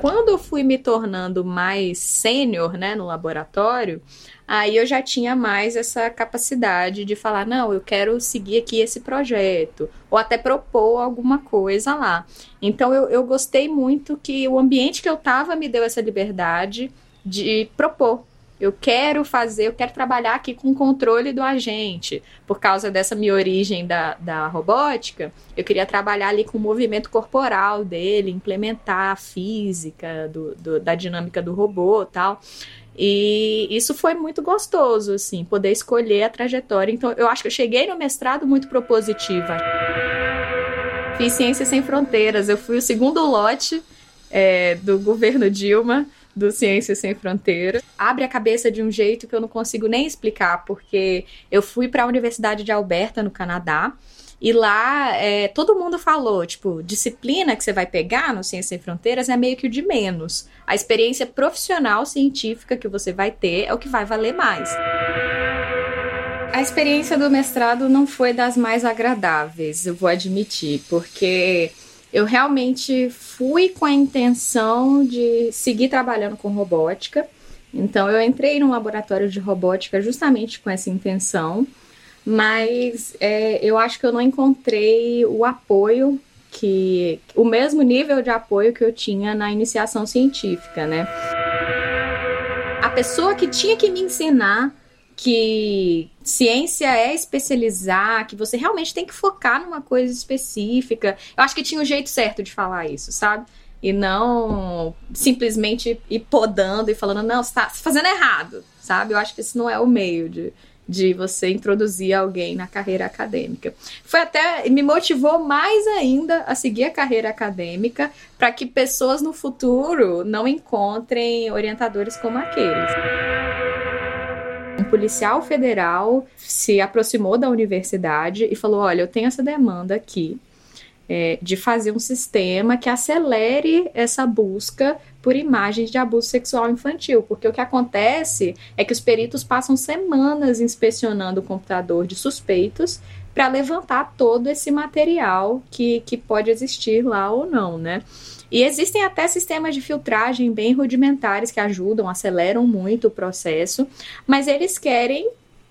quando eu fui me tornando mais sênior, né, no laboratório, aí eu já tinha mais essa capacidade de falar, não, eu quero seguir aqui esse projeto, ou até propor alguma coisa lá. Então eu, eu gostei muito que o ambiente que eu estava me deu essa liberdade de propor eu quero fazer, eu quero trabalhar aqui com o controle do agente. Por causa dessa minha origem da, da robótica, eu queria trabalhar ali com o movimento corporal dele, implementar a física do, do, da dinâmica do robô tal. E isso foi muito gostoso, assim, poder escolher a trajetória. Então, eu acho que eu cheguei no mestrado muito propositiva. Fiz Ciências Sem Fronteiras. Eu fui o segundo lote é, do governo Dilma do Ciências Sem Fronteiras. Abre a cabeça de um jeito que eu não consigo nem explicar, porque eu fui para a Universidade de Alberta, no Canadá, e lá é, todo mundo falou, tipo, disciplina que você vai pegar no Ciências Sem Fronteiras é meio que o de menos. A experiência profissional científica que você vai ter é o que vai valer mais. A experiência do mestrado não foi das mais agradáveis, eu vou admitir, porque eu realmente fui com a intenção de seguir trabalhando com robótica. Então, eu entrei no laboratório de robótica justamente com essa intenção, mas é, eu acho que eu não encontrei o apoio que. o mesmo nível de apoio que eu tinha na iniciação científica, né? A pessoa que tinha que me ensinar que ciência é especializar, que você realmente tem que focar numa coisa específica. Eu acho que tinha o um jeito certo de falar isso, sabe? E não simplesmente ir podando e falando, não, você tá fazendo errado, sabe? Eu acho que esse não é o meio de, de você introduzir alguém na carreira acadêmica. Foi até me motivou mais ainda a seguir a carreira acadêmica para que pessoas no futuro não encontrem orientadores como aqueles policial federal se aproximou da universidade e falou: Olha, eu tenho essa demanda aqui é, de fazer um sistema que acelere essa busca por imagens de abuso sexual infantil, porque o que acontece é que os peritos passam semanas inspecionando o computador de suspeitos para levantar todo esse material que, que pode existir lá ou não, né? E existem até sistemas de filtragem bem rudimentares que ajudam, aceleram muito o processo, mas eles querem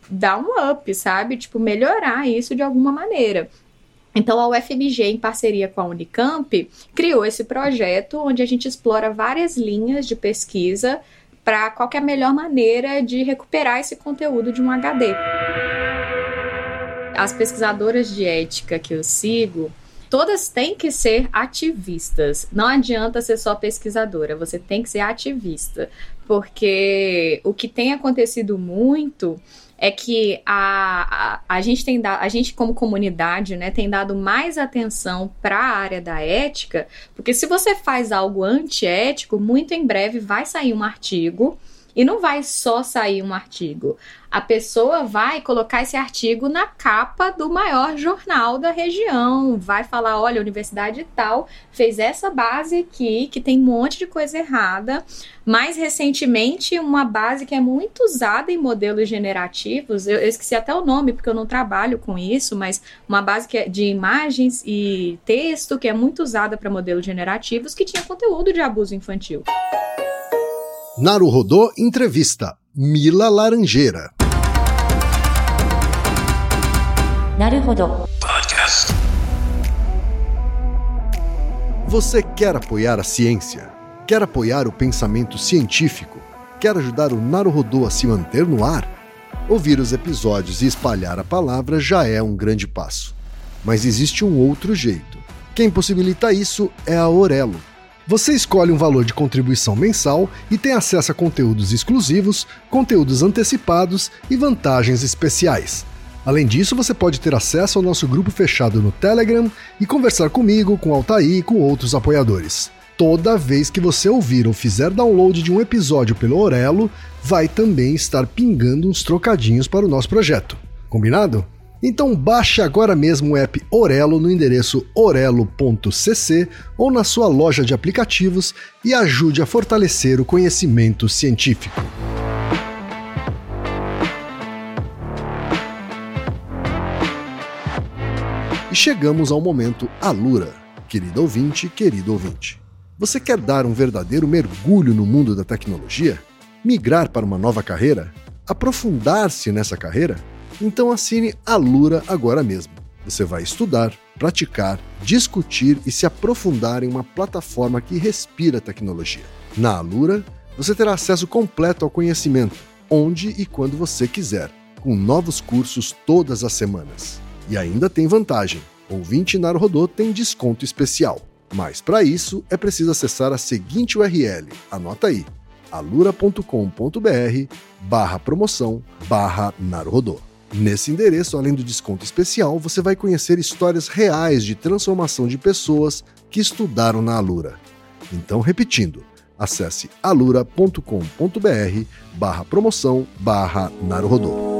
dar um up, sabe? Tipo, melhorar isso de alguma maneira. Então, a UFMG, em parceria com a Unicamp, criou esse projeto onde a gente explora várias linhas de pesquisa para qual é a melhor maneira de recuperar esse conteúdo de um HD. As pesquisadoras de ética que eu sigo, todas têm que ser ativistas. Não adianta ser só pesquisadora, você tem que ser ativista. Porque o que tem acontecido muito é que a, a, a gente tem dado, a gente como comunidade, né, tem dado mais atenção para a área da ética, porque se você faz algo antiético, muito em breve vai sair um artigo e não vai só sair um artigo. A pessoa vai colocar esse artigo na capa do maior jornal da região. Vai falar: olha, a universidade tal fez essa base aqui, que tem um monte de coisa errada. Mais recentemente, uma base que é muito usada em modelos generativos, eu, eu esqueci até o nome porque eu não trabalho com isso, mas uma base que é de imagens e texto que é muito usada para modelos generativos que tinha conteúdo de abuso infantil. Naruhodô Entrevista Mila Laranjeira. Naruhodô Podcast. Você quer apoiar a ciência? Quer apoiar o pensamento científico? Quer ajudar o Naruhodô a se manter no ar? Ouvir os episódios e espalhar a palavra já é um grande passo. Mas existe um outro jeito. Quem possibilita isso é a Aurelo você escolhe um valor de contribuição mensal e tem acesso a conteúdos exclusivos, conteúdos antecipados e vantagens especiais. Além disso, você pode ter acesso ao nosso grupo fechado no Telegram e conversar comigo, com Altair e com outros apoiadores. Toda vez que você ouvir ou fizer download de um episódio pelo Orelo, vai também estar pingando uns trocadinhos para o nosso projeto. Combinado? Então baixe agora mesmo o app Orelo no endereço orelo.cc ou na sua loja de aplicativos e ajude a fortalecer o conhecimento científico. E chegamos ao momento Alura, querido ouvinte, querido ouvinte. Você quer dar um verdadeiro mergulho no mundo da tecnologia? Migrar para uma nova carreira? Aprofundar-se nessa carreira? Então assine a Lura agora mesmo. Você vai estudar, praticar, discutir e se aprofundar em uma plataforma que respira tecnologia. Na Alura, você terá acesso completo ao conhecimento, onde e quando você quiser, com novos cursos todas as semanas. E ainda tem vantagem: ouvinte Naruhodô tem desconto especial. Mas para isso é preciso acessar a seguinte URL, anota aí, alura.com.br barra promoção barra Naruhodô. Nesse endereço, além do desconto especial, você vai conhecer histórias reais de transformação de pessoas que estudaram na Alura. Então, repetindo, acesse alura.com.br barra promoção barra Naruhodô.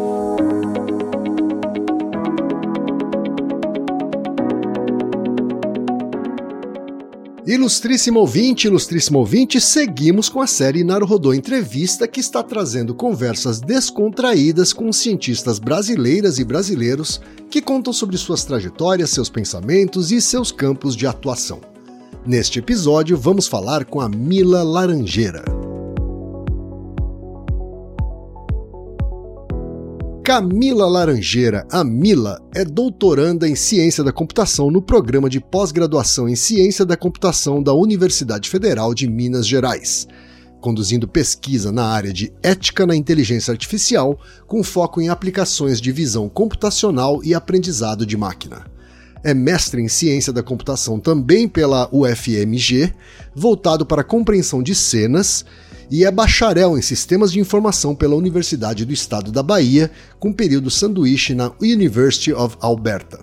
Ilustríssimo ouvinte, ilustríssimo ouvinte, seguimos com a série Naruhodô Entrevista, que está trazendo conversas descontraídas com cientistas brasileiras e brasileiros que contam sobre suas trajetórias, seus pensamentos e seus campos de atuação. Neste episódio, vamos falar com a Mila Laranjeira. Camila Laranjeira, a Mila, é doutoranda em Ciência da Computação no programa de pós-graduação em Ciência da Computação da Universidade Federal de Minas Gerais, conduzindo pesquisa na área de ética na inteligência artificial, com foco em aplicações de visão computacional e aprendizado de máquina. É mestre em Ciência da Computação também pela UFMG, voltado para a compreensão de cenas e é bacharel em Sistemas de Informação pela Universidade do Estado da Bahia, com período sanduíche na University of Alberta.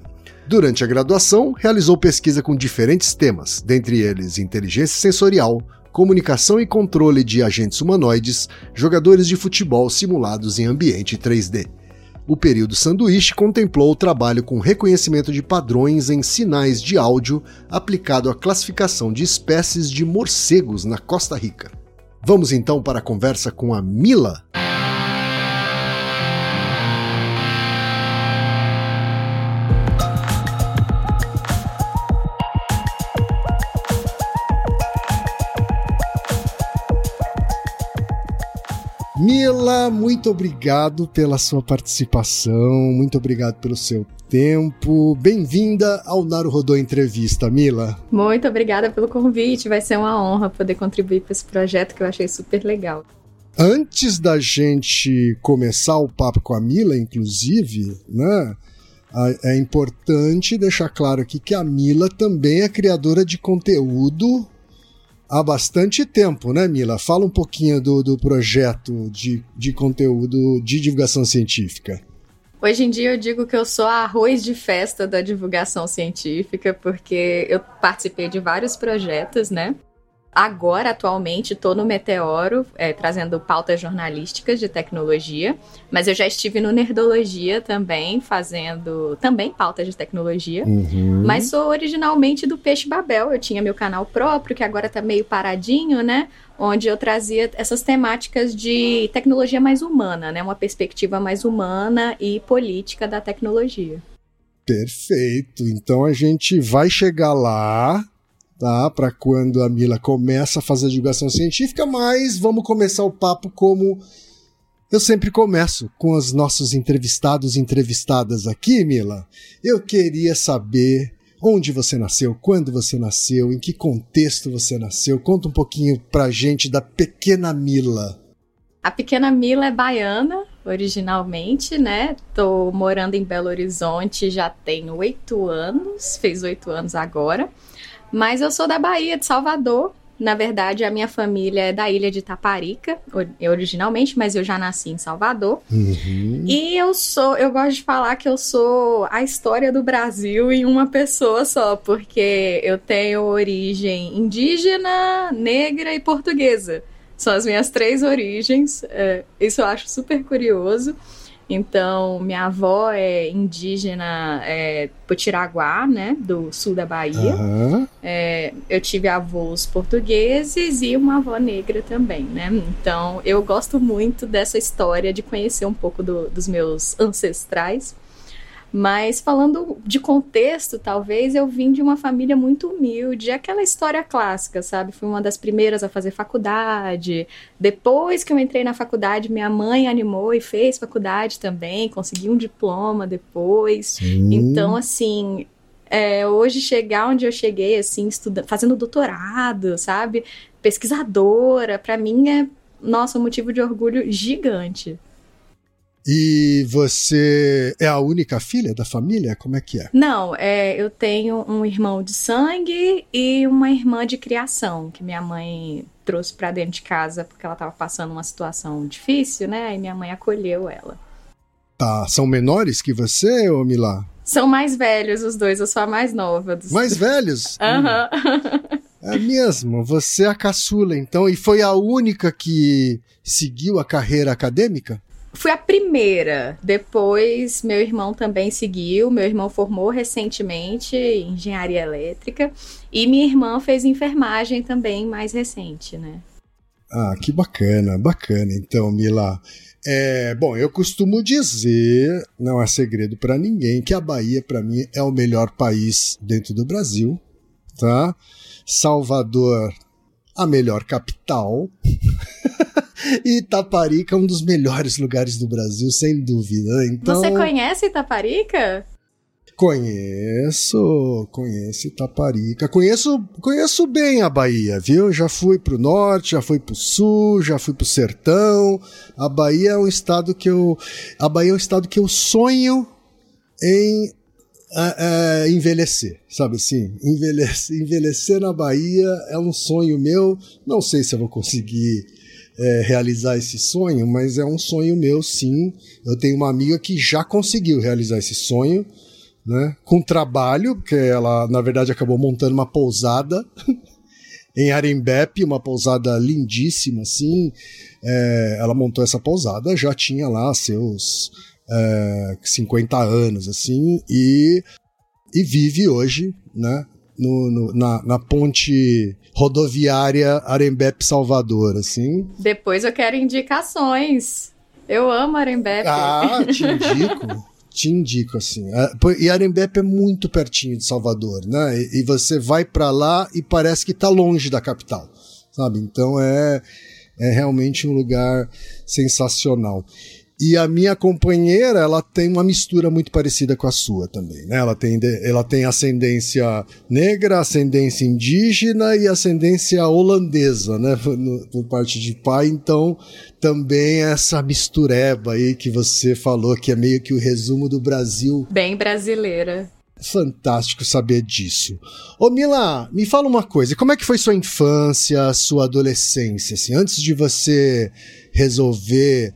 Durante a graduação, realizou pesquisa com diferentes temas, dentre eles inteligência sensorial, comunicação e controle de agentes humanoides, jogadores de futebol simulados em ambiente 3D. O período sanduíche contemplou o trabalho com reconhecimento de padrões em sinais de áudio aplicado à classificação de espécies de morcegos na Costa Rica. Vamos então para a conversa com a Mila. Mila, muito obrigado pela sua participação, muito obrigado pelo seu tempo. Bem-vinda ao Naruhodô Entrevista, Mila. Muito obrigada pelo convite. Vai ser uma honra poder contribuir para esse projeto que eu achei super legal. Antes da gente começar o papo com a Mila, inclusive, né? É importante deixar claro aqui que a Mila também é criadora de conteúdo há bastante tempo, né, Mila? Fala um pouquinho do, do projeto de, de conteúdo de divulgação científica. Hoje em dia eu digo que eu sou arroz de festa da divulgação científica, porque eu participei de vários projetos, né? Agora, atualmente, estou no Meteoro, é, trazendo pautas jornalísticas de tecnologia, mas eu já estive no Nerdologia também, fazendo também pautas de tecnologia. Uhum. Mas sou originalmente do Peixe Babel, eu tinha meu canal próprio, que agora está meio paradinho, né? Onde eu trazia essas temáticas de tecnologia mais humana, né? Uma perspectiva mais humana e política da tecnologia. Perfeito. Então a gente vai chegar lá tá? Para quando a Mila começa a fazer a divulgação científica, mas vamos começar o papo como eu sempre começo com os nossos entrevistados e entrevistadas aqui, Mila. Eu queria saber onde você nasceu, quando você nasceu, em que contexto você nasceu. Conta um pouquinho pra gente da pequena Mila. A pequena Mila é baiana, originalmente, né? Tô morando em Belo Horizonte já tem oito anos, fez oito anos agora. Mas eu sou da Bahia, de Salvador. Na verdade, a minha família é da ilha de Taparica, originalmente, mas eu já nasci em Salvador. Uhum. E eu sou, eu gosto de falar que eu sou a história do Brasil em uma pessoa só, porque eu tenho origem indígena, negra e portuguesa. São as minhas três origens. É, isso eu acho super curioso. Então, minha avó é indígena é, Potiraguá, né, do sul da Bahia. Uhum. É, eu tive avós portugueses e uma avó negra também, né? Então, eu gosto muito dessa história de conhecer um pouco do, dos meus ancestrais. Mas falando de contexto, talvez eu vim de uma família muito humilde, aquela história clássica, sabe? Fui uma das primeiras a fazer faculdade. Depois que eu entrei na faculdade, minha mãe animou e fez faculdade também, consegui um diploma depois. Sim. Então, assim, é, hoje chegar onde eu cheguei, assim, estudando, fazendo doutorado, sabe? Pesquisadora, para mim é, nossa, um motivo de orgulho gigante. E você é a única filha da família? Como é que é? Não, é, eu tenho um irmão de sangue e uma irmã de criação, que minha mãe trouxe para dentro de casa porque ela estava passando uma situação difícil, né? E minha mãe acolheu ela. Tá, são menores que você, ô Milá? São mais velhos os dois, eu sou a mais nova. Dos... Mais velhos? Aham. Uhum. É mesmo, você é a caçula, então, e foi a única que seguiu a carreira acadêmica? Fui a primeira. Depois, meu irmão também seguiu. Meu irmão formou recentemente em engenharia elétrica. E minha irmã fez enfermagem também, mais recente, né? Ah, que bacana, bacana. Então, Mila, é, bom, eu costumo dizer, não é segredo para ninguém, que a Bahia, para mim, é o melhor país dentro do Brasil, tá? Salvador, a melhor capital. e Itaparica é um dos melhores lugares do Brasil, sem dúvida. Então, Você conhece Itaparica? Conheço, conheço Itaparica. Conheço, conheço bem a Bahia, viu? Já fui pro norte, já fui pro sul, já fui pro sertão. A Bahia é um estado que eu, a Bahia é um estado que eu sonho em uh, envelhecer, sabe assim? Envelhecer, envelhecer na Bahia é um sonho meu. Não sei se eu vou conseguir é, realizar esse sonho, mas é um sonho meu, sim. Eu tenho uma amiga que já conseguiu realizar esse sonho né? Com trabalho, porque ela, na verdade, acabou montando uma pousada em Arembepe, uma pousada lindíssima, assim. É, ela montou essa pousada, já tinha lá seus é, 50 anos, assim, e, e vive hoje, né? No, no, na, na ponte rodoviária Arembepe-Salvador, assim. Depois eu quero indicações. Eu amo Arembepe. Ah, te indico. te indico assim. E Arembepe é muito pertinho de Salvador, né? E, você vai para lá e parece que está longe da capital, sabe? Então é é realmente um lugar sensacional. E a minha companheira, ela tem uma mistura muito parecida com a sua também, né? Ela tem, ela tem ascendência negra, ascendência indígena e ascendência holandesa, né? Por parte de pai, então também essa mistureba aí que você falou, que é meio que o resumo do Brasil. Bem brasileira. Fantástico saber disso. Ô Mila, me fala uma coisa, como é que foi sua infância, sua adolescência, assim, antes de você resolver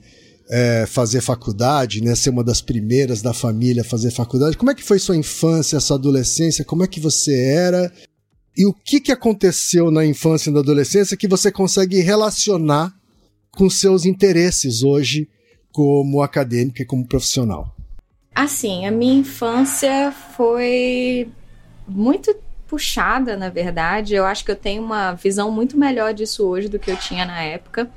é, fazer faculdade, né, ser uma das primeiras da família a fazer faculdade. Como é que foi sua infância, sua adolescência? Como é que você era? E o que, que aconteceu na infância e na adolescência que você consegue relacionar com seus interesses hoje como acadêmica e como profissional? Assim, a minha infância foi muito puxada, na verdade. Eu acho que eu tenho uma visão muito melhor disso hoje do que eu tinha na época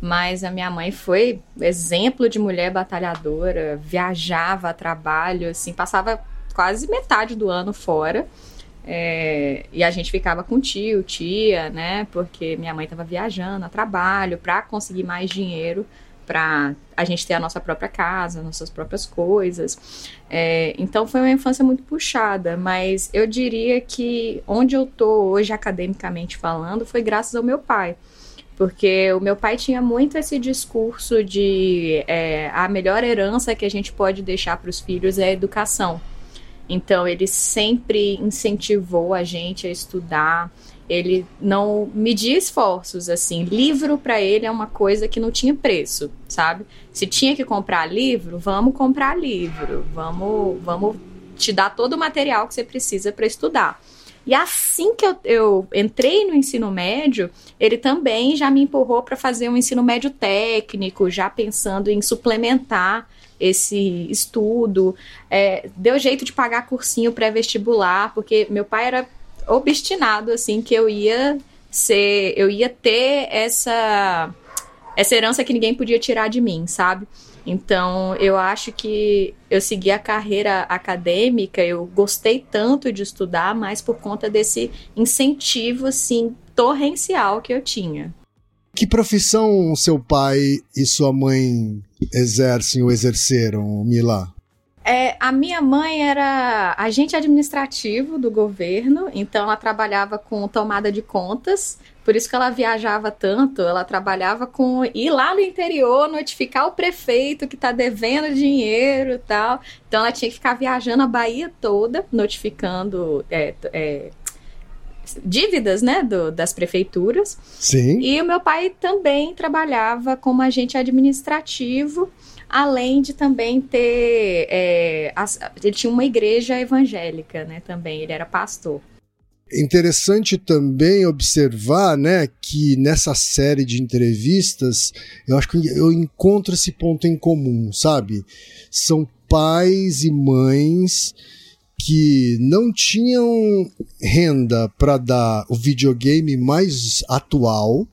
mas a minha mãe foi exemplo de mulher batalhadora, viajava a trabalho, assim, passava quase metade do ano fora. É, e a gente ficava com tio, tia, né? Porque minha mãe estava viajando a trabalho para conseguir mais dinheiro para a gente ter a nossa própria casa, nossas próprias coisas. É, então foi uma infância muito puxada, mas eu diria que onde eu tô hoje academicamente falando foi graças ao meu pai porque o meu pai tinha muito esse discurso de é, a melhor herança que a gente pode deixar para os filhos é a educação. Então ele sempre incentivou a gente a estudar. Ele não media esforços assim. Livro para ele é uma coisa que não tinha preço, sabe? Se tinha que comprar livro, vamos comprar livro. Vamos, vamos te dar todo o material que você precisa para estudar. E assim que eu, eu entrei no ensino médio, ele também já me empurrou para fazer um ensino médio técnico, já pensando em suplementar esse estudo. É, deu jeito de pagar cursinho pré-vestibular, porque meu pai era obstinado, assim, que eu ia ser, eu ia ter essa essa herança que ninguém podia tirar de mim, sabe? Então, eu acho que eu segui a carreira acadêmica, eu gostei tanto de estudar, mas por conta desse incentivo, assim, torrencial que eu tinha. Que profissão seu pai e sua mãe exercem ou exerceram, Mila? É, a minha mãe era agente administrativo do governo, então ela trabalhava com tomada de contas, por isso que ela viajava tanto. Ela trabalhava com ir lá no interior, notificar o prefeito que está devendo dinheiro e tal. Então ela tinha que ficar viajando a Bahia toda, notificando é, é, dívidas, né, do, das prefeituras. Sim. E o meu pai também trabalhava como agente administrativo além de também ter. É, as, ele tinha uma igreja evangélica, né? Também, ele era pastor. Interessante também observar, né, que nessa série de entrevistas, eu acho que eu encontro esse ponto em comum, sabe? São pais e mães que não tinham renda para dar o videogame mais atual,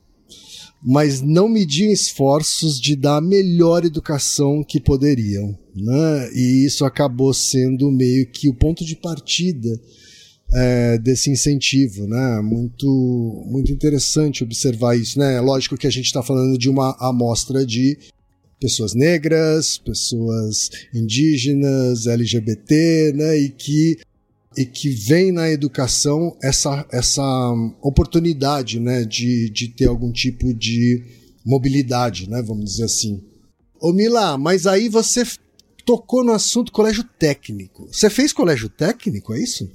mas não mediam esforços de dar a melhor educação que poderiam. Né? E isso acabou sendo meio que o ponto de partida é, desse incentivo, né? Muito, muito interessante observar isso, né? Lógico que a gente está falando de uma amostra de pessoas negras, pessoas indígenas, LGBT, né? E que e que vem na educação essa, essa oportunidade né, de, de ter algum tipo de mobilidade, né, vamos dizer assim. Ô Mila, mas aí você tocou no assunto colégio técnico. Você fez colégio técnico, é isso?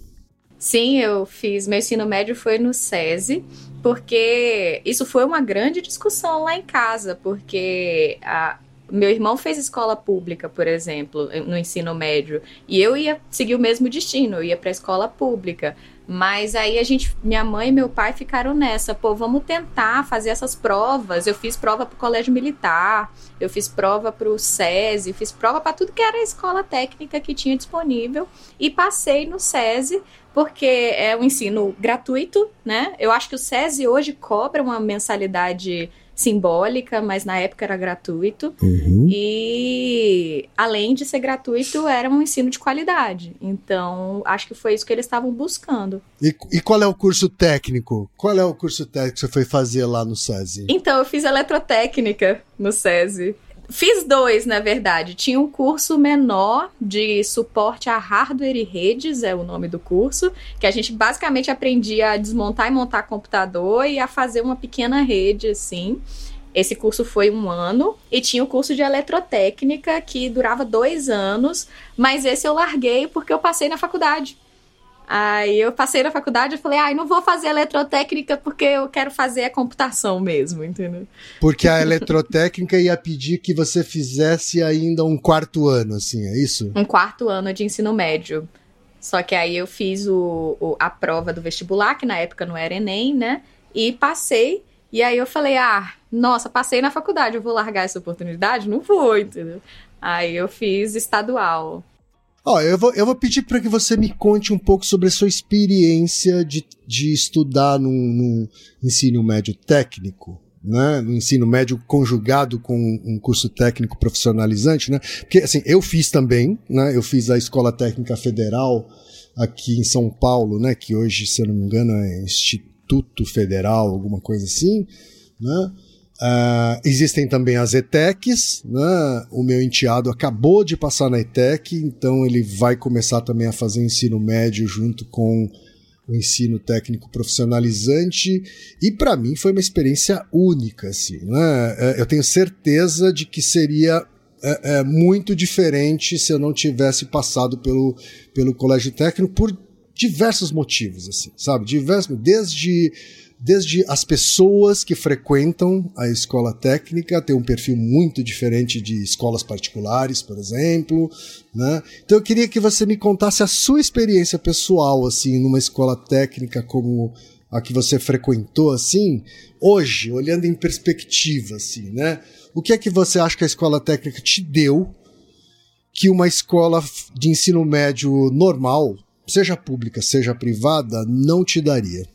Sim, eu fiz. Meu ensino médio foi no SESI, porque isso foi uma grande discussão lá em casa, porque a, meu irmão fez escola pública, por exemplo, no ensino médio, e eu ia seguir o mesmo destino, eu ia para a escola pública. Mas aí a gente, minha mãe e meu pai ficaram nessa, pô, vamos tentar fazer essas provas. Eu fiz prova para o colégio militar, eu fiz prova para o SESI, fiz prova para tudo que era escola técnica que tinha disponível e passei no SESI porque é um ensino gratuito, né? Eu acho que o SESI hoje cobra uma mensalidade simbólica, mas na época era gratuito. Uhum. E além de ser gratuito, era um ensino de qualidade. Então, acho que foi isso que eles estavam buscando. E, e qual é o curso técnico? Qual é o curso técnico que você foi fazer lá no SESI? Então, eu fiz eletrotécnica no SESI. Fiz dois, na verdade. Tinha um curso menor de suporte a hardware e redes, é o nome do curso, que a gente basicamente aprendia a desmontar e montar computador e a fazer uma pequena rede, assim. Esse curso foi um ano e tinha o curso de eletrotécnica que durava dois anos, mas esse eu larguei porque eu passei na faculdade. Aí eu passei na faculdade e falei, ai, ah, não vou fazer eletrotécnica porque eu quero fazer a computação mesmo, entendeu? Porque a eletrotécnica ia pedir que você fizesse ainda um quarto ano, assim, é isso? Um quarto ano de ensino médio. Só que aí eu fiz o, o, a prova do vestibular, que na época não era Enem, né? E passei. E aí eu falei, ah, nossa, passei na faculdade, eu vou largar essa oportunidade? Não vou, entendeu? Aí eu fiz estadual. Ó, eu vou, eu vou pedir para que você me conte um pouco sobre a sua experiência de, de estudar no ensino médio técnico, né? No ensino médio conjugado com um curso técnico profissionalizante, né? Porque, assim, eu fiz também, né? Eu fiz a Escola Técnica Federal aqui em São Paulo, né? Que hoje, se eu não me engano, é Instituto Federal, alguma coisa assim, né? Uh, existem também as ETECs, né? o meu enteado acabou de passar na ETEC, então ele vai começar também a fazer ensino médio junto com o ensino técnico profissionalizante, e para mim foi uma experiência única. Assim, né? É, eu tenho certeza de que seria é, é, muito diferente se eu não tivesse passado pelo, pelo colégio técnico por diversos motivos, assim, sabe? Diversos, desde desde as pessoas que frequentam a escola técnica têm um perfil muito diferente de escolas particulares, por exemplo, né? Então eu queria que você me contasse a sua experiência pessoal assim numa escola técnica como a que você frequentou assim, hoje, olhando em perspectiva assim, né? O que é que você acha que a escola técnica te deu que uma escola de ensino médio normal, seja pública, seja privada, não te daria?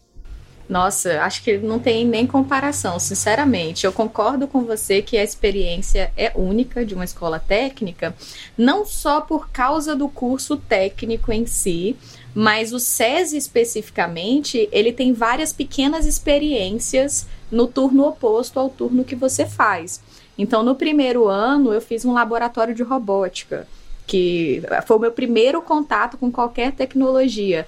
Nossa, acho que não tem nem comparação, sinceramente. Eu concordo com você que a experiência é única de uma escola técnica, não só por causa do curso técnico em si, mas o SESI especificamente, ele tem várias pequenas experiências no turno oposto ao turno que você faz. Então, no primeiro ano, eu fiz um laboratório de robótica, que foi o meu primeiro contato com qualquer tecnologia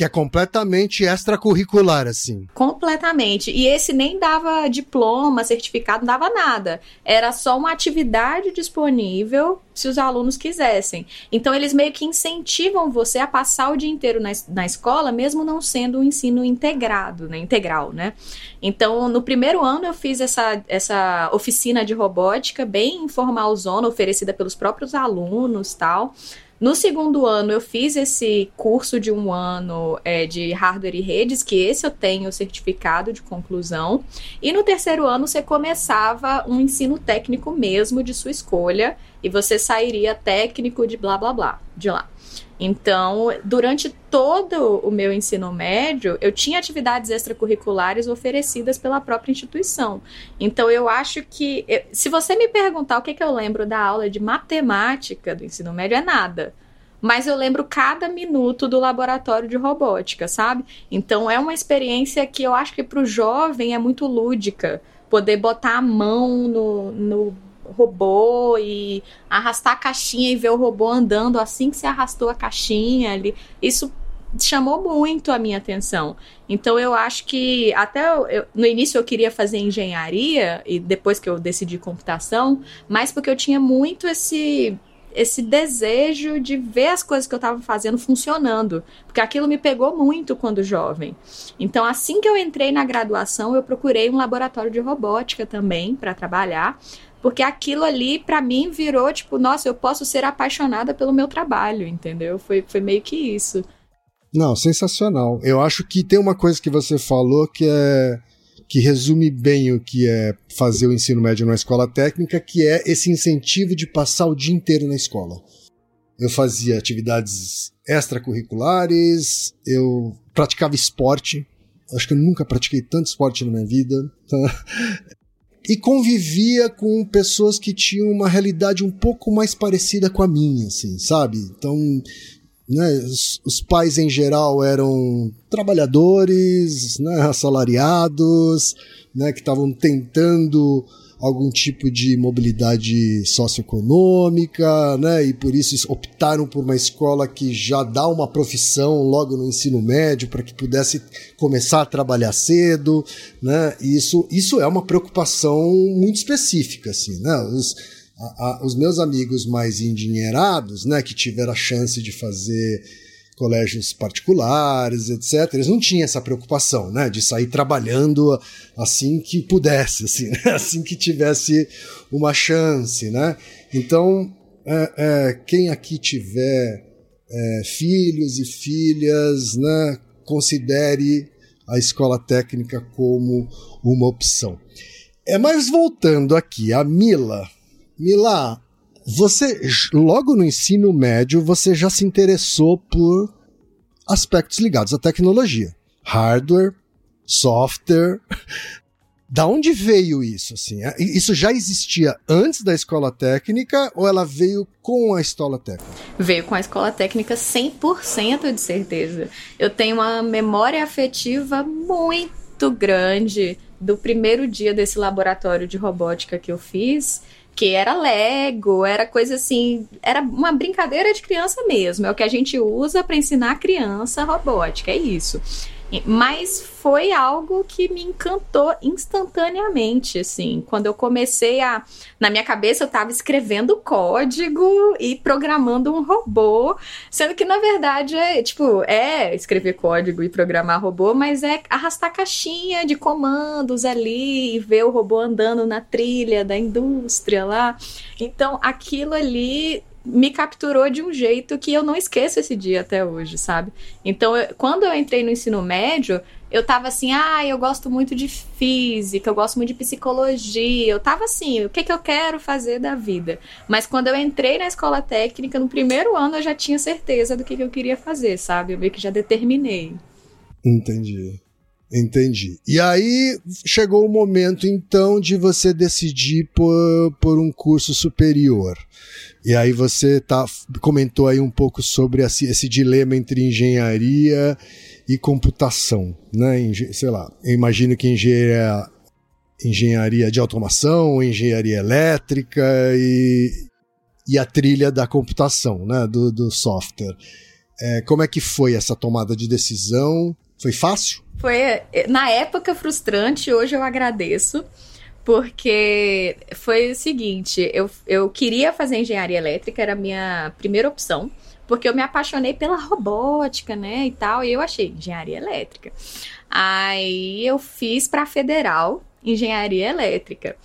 que é completamente extracurricular, assim. Completamente. E esse nem dava diploma, certificado, não dava nada. Era só uma atividade disponível se os alunos quisessem. Então, eles meio que incentivam você a passar o dia inteiro na, na escola, mesmo não sendo um ensino integrado, né? Integral, né? Então, no primeiro ano, eu fiz essa, essa oficina de robótica bem informalzona, oferecida pelos próprios alunos tal. No segundo ano, eu fiz esse curso de um ano é, de hardware e redes, que esse eu tenho certificado de conclusão. E no terceiro ano, você começava um ensino técnico mesmo de sua escolha, e você sairia técnico de blá blá blá de lá. Então, durante todo o meu ensino médio, eu tinha atividades extracurriculares oferecidas pela própria instituição. Então, eu acho que, se você me perguntar o que, que eu lembro da aula de matemática do ensino médio, é nada mas eu lembro cada minuto do laboratório de robótica, sabe? Então é uma experiência que eu acho que para o jovem é muito lúdica. Poder botar a mão no, no robô e arrastar a caixinha e ver o robô andando assim que se arrastou a caixinha ali. Isso chamou muito a minha atenção. Então eu acho que até eu, no início eu queria fazer engenharia e depois que eu decidi computação, mas porque eu tinha muito esse esse desejo de ver as coisas que eu estava fazendo funcionando, porque aquilo me pegou muito quando jovem. Então, assim que eu entrei na graduação, eu procurei um laboratório de robótica também para trabalhar, porque aquilo ali, para mim, virou tipo, nossa, eu posso ser apaixonada pelo meu trabalho, entendeu? Foi, foi meio que isso. Não, sensacional. Eu acho que tem uma coisa que você falou que é que resume bem o que é fazer o ensino médio na escola técnica, que é esse incentivo de passar o dia inteiro na escola. Eu fazia atividades extracurriculares, eu praticava esporte. Acho que eu nunca pratiquei tanto esporte na minha vida. E convivia com pessoas que tinham uma realidade um pouco mais parecida com a minha, assim, sabe? Então, né, os, os, pais em geral eram trabalhadores, né, assalariados, né, que estavam tentando algum tipo de mobilidade socioeconômica, né? E por isso optaram por uma escola que já dá uma profissão logo no ensino médio para que pudesse começar a trabalhar cedo, né? E isso, isso é uma preocupação muito específica, assim, né? Os, a, a, os meus amigos mais endinheirados, né, que tiveram a chance de fazer colégios particulares, etc. Eles não tinham essa preocupação, né, de sair trabalhando assim que pudesse, assim, né? assim que tivesse uma chance, né. Então, é, é, quem aqui tiver é, filhos e filhas, né, considere a escola técnica como uma opção. É, mas voltando aqui, a Mila. Mila, você, logo no ensino médio, você já se interessou por aspectos ligados à tecnologia. Hardware, software. Da onde veio isso? Assim? É, isso já existia antes da escola técnica ou ela veio com a escola técnica? Veio com a escola técnica 100% de certeza. Eu tenho uma memória afetiva muito grande do primeiro dia desse laboratório de robótica que eu fiz que era Lego, era coisa assim, era uma brincadeira de criança mesmo. É o que a gente usa para ensinar a criança robótica, é isso. Mas foi algo que me encantou instantaneamente, assim. Quando eu comecei a. Na minha cabeça, eu estava escrevendo código e programando um robô, sendo que, na verdade, é tipo, é escrever código e programar robô, mas é arrastar caixinha de comandos ali e ver o robô andando na trilha da indústria lá. Então, aquilo ali me capturou de um jeito que eu não esqueço esse dia até hoje, sabe? Então, eu, quando eu entrei no ensino médio, eu tava assim, ah, eu gosto muito de física, eu gosto muito de psicologia. Eu tava assim, o que, que eu quero fazer da vida? Mas quando eu entrei na escola técnica, no primeiro ano eu já tinha certeza do que, que eu queria fazer, sabe? Eu meio que já determinei. Entendi. Entendi. E aí chegou o momento então de você decidir por, por um curso superior. E aí você tá, comentou aí um pouco sobre esse, esse dilema entre engenharia e computação, né? Sei lá, eu imagino que engenharia, engenharia de automação, engenharia elétrica e, e a trilha da computação, né? Do, do software. É, como é que foi essa tomada de decisão? Foi fácil? Foi, na época, frustrante, hoje eu agradeço, porque foi o seguinte: eu, eu queria fazer engenharia elétrica, era a minha primeira opção, porque eu me apaixonei pela robótica, né, e tal, e eu achei engenharia elétrica. Aí eu fiz para federal engenharia elétrica.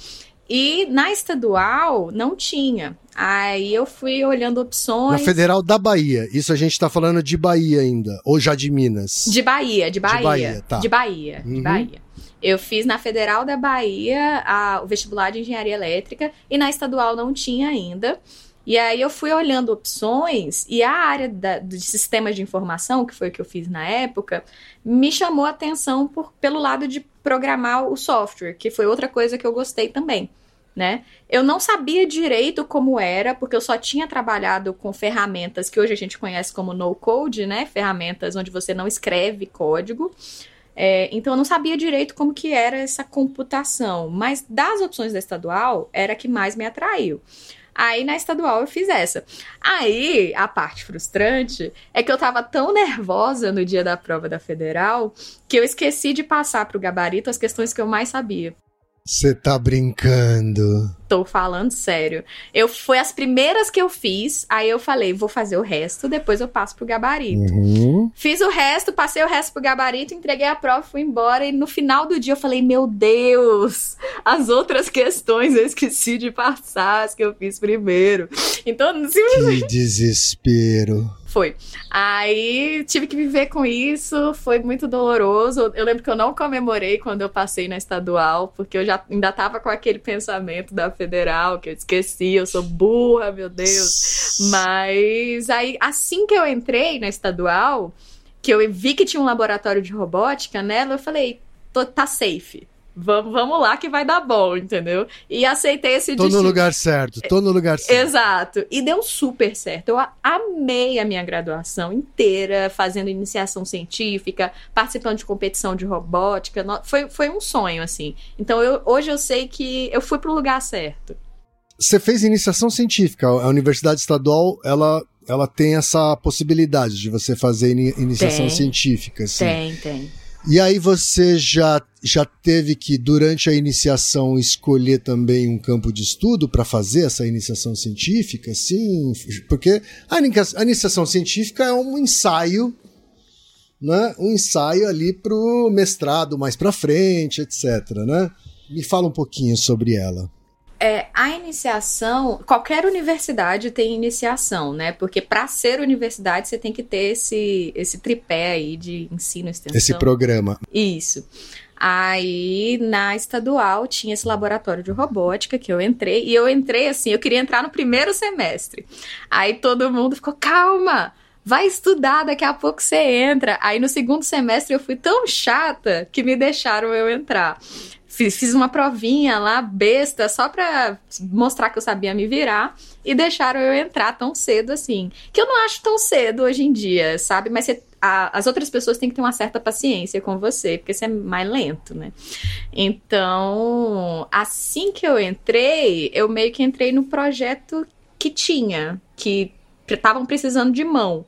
E na estadual não tinha. Aí eu fui olhando opções. Na Federal da Bahia. Isso a gente está falando de Bahia ainda. Ou já de Minas? De Bahia, de Bahia. De Bahia, tá. De Bahia, uhum. de Bahia. Eu fiz na Federal da Bahia a, o vestibular de engenharia elétrica e na estadual não tinha ainda. E aí eu fui olhando opções e a área da, de sistemas de informação, que foi o que eu fiz na época, me chamou a atenção por, pelo lado de programar o software, que foi outra coisa que eu gostei também. Né? Eu não sabia direito como era, porque eu só tinha trabalhado com ferramentas que hoje a gente conhece como no code, né? Ferramentas onde você não escreve código. É, então eu não sabia direito como que era essa computação, mas das opções da estadual era a que mais me atraiu. Aí na estadual eu fiz essa. Aí a parte frustrante é que eu tava tão nervosa no dia da prova da federal que eu esqueci de passar pro gabarito as questões que eu mais sabia. Você tá brincando. Tô falando sério. Eu foi as primeiras que eu fiz, aí eu falei, vou fazer o resto, depois eu passo pro gabarito. Uhum. Fiz o resto, passei o resto pro gabarito, entreguei a prova, fui embora e no final do dia eu falei, meu Deus, as outras questões eu esqueci de passar, as que eu fiz primeiro. Então, simplesmente Que desespero. Foi. Aí tive que viver com isso, foi muito doloroso. Eu lembro que eu não comemorei quando eu passei na estadual, porque eu já ainda tava com aquele pensamento da federal, que eu esqueci, eu sou burra, meu Deus. Mas aí, assim que eu entrei na estadual, que eu vi que tinha um laboratório de robótica nela, eu falei, tá safe vamos, vamos lá que vai dar bom, entendeu? E aceitei esse Tô destino. no lugar certo, tô no lugar certo. Exato. E deu super certo. Eu amei a minha graduação inteira, fazendo iniciação científica, participando de competição de robótica. Foi, foi um sonho, assim. Então eu, hoje eu sei que eu fui pro lugar certo. Você fez iniciação científica. A Universidade Estadual, ela ela tem essa possibilidade de você fazer iniciação tem, científica. Assim. Tem, tem. E aí você já, já teve que, durante a iniciação, escolher também um campo de estudo para fazer essa iniciação científica, sim? Porque a iniciação científica é um ensaio, né? um ensaio ali para o mestrado mais para frente, etc. Né? Me fala um pouquinho sobre ela. É, a iniciação, qualquer universidade tem iniciação, né? Porque para ser universidade você tem que ter esse, esse tripé aí de ensino extensão. Esse programa. Isso. Aí na estadual tinha esse laboratório de robótica que eu entrei, e eu entrei assim, eu queria entrar no primeiro semestre. Aí todo mundo ficou, calma, vai estudar, daqui a pouco você entra. Aí no segundo semestre eu fui tão chata que me deixaram eu entrar. Fiz, uma provinha lá, besta, só pra mostrar que eu sabia me virar. E deixaram eu entrar tão cedo assim. Que eu não acho tão cedo hoje em dia, sabe? Mas você, as outras pessoas têm que ter uma certa paciência com você, porque você é mais lento, né? Então, assim que eu entrei, eu meio que entrei no projeto que tinha, que estavam precisando de mão.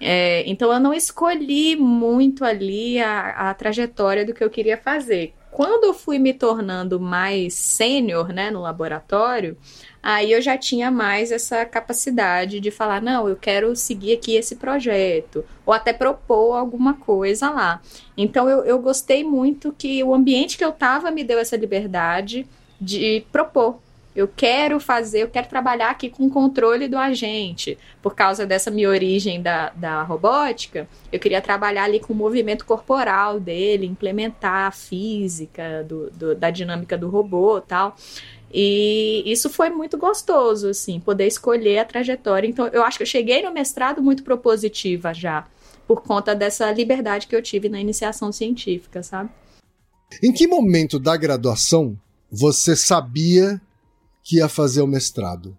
É, então eu não escolhi muito ali a, a trajetória do que eu queria fazer quando eu fui me tornando mais sênior, né, no laboratório, aí eu já tinha mais essa capacidade de falar, não, eu quero seguir aqui esse projeto, ou até propor alguma coisa lá. Então eu, eu gostei muito que o ambiente que eu estava me deu essa liberdade de propor eu quero fazer, eu quero trabalhar aqui com o controle do agente. Por causa dessa minha origem da, da robótica, eu queria trabalhar ali com o movimento corporal dele, implementar a física do, do, da dinâmica do robô tal. E isso foi muito gostoso, assim, poder escolher a trajetória. Então, eu acho que eu cheguei no mestrado muito propositiva já. por conta dessa liberdade que eu tive na iniciação científica, sabe? Em que momento da graduação você sabia que ia fazer o mestrado?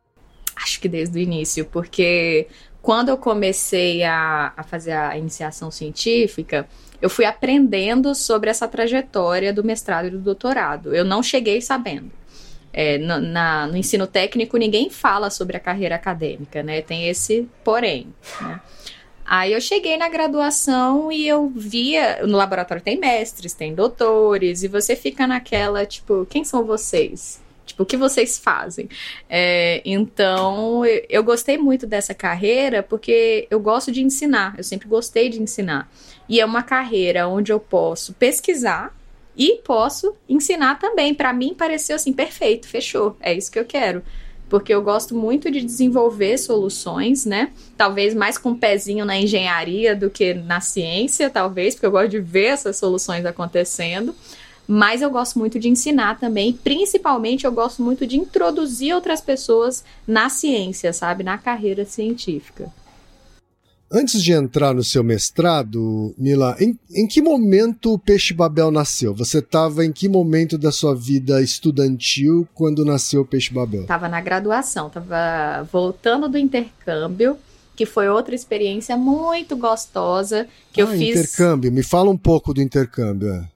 Acho que desde o início, porque quando eu comecei a, a fazer a iniciação científica, eu fui aprendendo sobre essa trajetória do mestrado e do doutorado. Eu não cheguei sabendo. É, no, na, no ensino técnico, ninguém fala sobre a carreira acadêmica, né? Tem esse porém. Né? Aí eu cheguei na graduação e eu via. No laboratório tem mestres, tem doutores, e você fica naquela, tipo, quem são vocês? Tipo, o que vocês fazem? É, então, eu gostei muito dessa carreira porque eu gosto de ensinar, eu sempre gostei de ensinar. E é uma carreira onde eu posso pesquisar e posso ensinar também. Para mim pareceu assim, perfeito, fechou. É isso que eu quero. Porque eu gosto muito de desenvolver soluções, né? Talvez mais com um pezinho na engenharia do que na ciência, talvez, porque eu gosto de ver essas soluções acontecendo. Mas eu gosto muito de ensinar também, principalmente eu gosto muito de introduzir outras pessoas na ciência, sabe? Na carreira científica. Antes de entrar no seu mestrado, Mila, em, em que momento o Peixe Babel nasceu? Você estava em que momento da sua vida estudantil quando nasceu o Peixe Babel? Estava na graduação, estava voltando do intercâmbio, que foi outra experiência muito gostosa que ah, eu fiz. Intercâmbio, me fala um pouco do intercâmbio.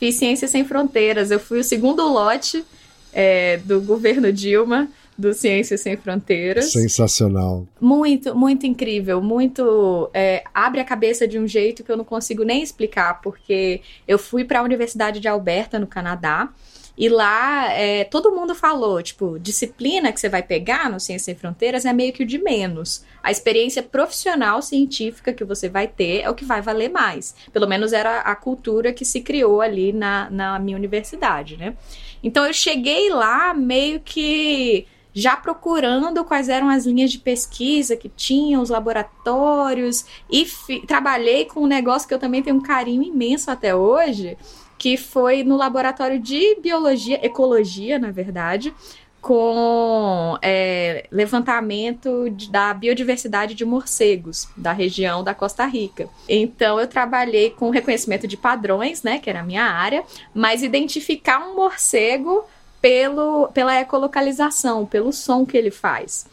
Fiz Ciências Sem Fronteiras, eu fui o segundo lote é, do governo Dilma do Ciências Sem Fronteiras. Sensacional. Muito, muito incrível, muito é, abre a cabeça de um jeito que eu não consigo nem explicar, porque eu fui para a Universidade de Alberta no Canadá. E lá é, todo mundo falou, tipo, disciplina que você vai pegar no Ciências Sem Fronteiras é meio que o de menos. A experiência profissional científica que você vai ter é o que vai valer mais. Pelo menos era a cultura que se criou ali na, na minha universidade, né? Então eu cheguei lá meio que já procurando quais eram as linhas de pesquisa que tinham, os laboratórios, e trabalhei com um negócio que eu também tenho um carinho imenso até hoje, que foi no laboratório de biologia, ecologia, na verdade, com é, levantamento de, da biodiversidade de morcegos da região da Costa Rica. Então eu trabalhei com reconhecimento de padrões, né, que era a minha área, mas identificar um morcego pelo, pela ecolocalização, pelo som que ele faz.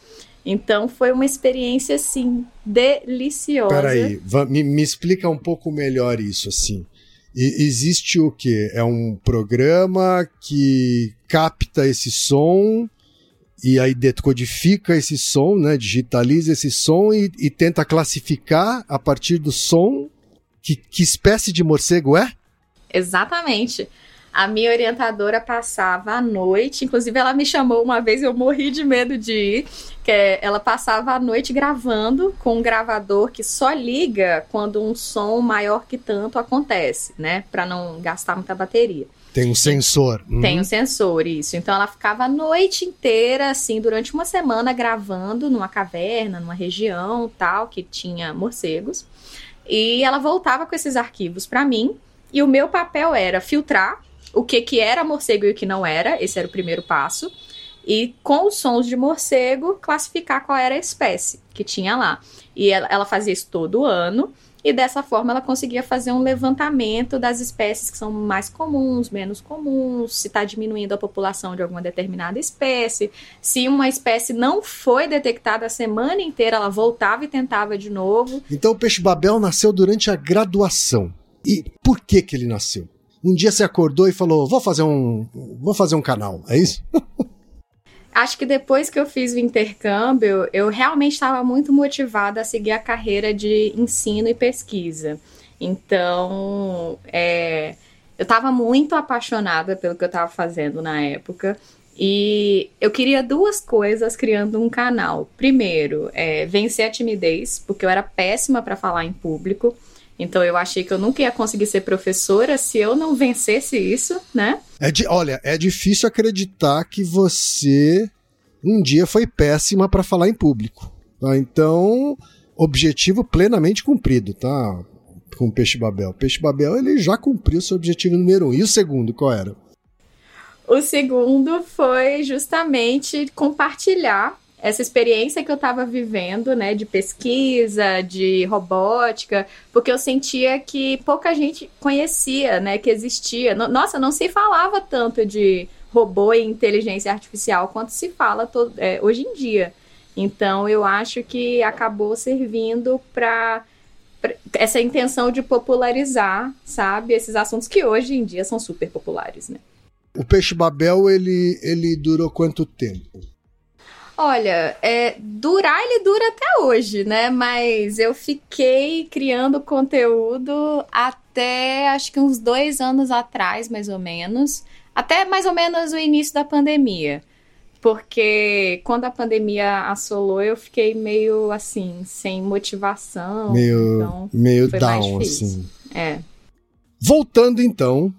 Então foi uma experiência assim deliciosa. Peraí, me, me explica um pouco melhor isso assim. E, existe o que? É um programa que capta esse som e aí decodifica esse som, né? Digitaliza esse som e, e tenta classificar a partir do som que, que espécie de morcego é? Exatamente a minha orientadora passava a noite, inclusive ela me chamou uma vez, eu morri de medo de ir, que é, ela passava a noite gravando com um gravador que só liga quando um som maior que tanto acontece, né, para não gastar muita bateria. Tem um sensor. Tem uhum. um sensor, isso. Então ela ficava a noite inteira, assim, durante uma semana gravando numa caverna, numa região tal, que tinha morcegos. E ela voltava com esses arquivos para mim. E o meu papel era filtrar o que, que era morcego e o que não era, esse era o primeiro passo. E com os sons de morcego, classificar qual era a espécie que tinha lá. E ela, ela fazia isso todo ano. E dessa forma ela conseguia fazer um levantamento das espécies que são mais comuns, menos comuns, se está diminuindo a população de alguma determinada espécie. Se uma espécie não foi detectada a semana inteira, ela voltava e tentava de novo. Então o peixe babel nasceu durante a graduação. E por que que ele nasceu? Um dia você acordou e falou: vou fazer um, vou fazer um canal, é isso? Acho que depois que eu fiz o intercâmbio, eu realmente estava muito motivada a seguir a carreira de ensino e pesquisa. Então, é, eu estava muito apaixonada pelo que eu estava fazendo na época. E eu queria duas coisas criando um canal. Primeiro, é, vencer a timidez, porque eu era péssima para falar em público. Então eu achei que eu nunca ia conseguir ser professora se eu não vencesse isso, né? É de, olha, é difícil acreditar que você um dia foi péssima para falar em público. Tá? Então, objetivo plenamente cumprido, tá? Com o Peixe Babel. O Peixe Babel ele já cumpriu seu objetivo número um. E o segundo, qual era? O segundo foi justamente compartilhar essa experiência que eu estava vivendo, né, de pesquisa, de robótica, porque eu sentia que pouca gente conhecia, né, que existia. Nossa, não se falava tanto de robô e inteligência artificial quanto se fala todo, é, hoje em dia. Então, eu acho que acabou servindo para essa intenção de popularizar, sabe, esses assuntos que hoje em dia são super populares, né? O peixe Babel, ele, ele durou quanto tempo? Olha, é, durar ele dura até hoje, né? Mas eu fiquei criando conteúdo até acho que uns dois anos atrás, mais ou menos. Até mais ou menos o início da pandemia. Porque quando a pandemia assolou, eu fiquei meio assim, sem motivação. Meio, então meio down, assim. É. Voltando então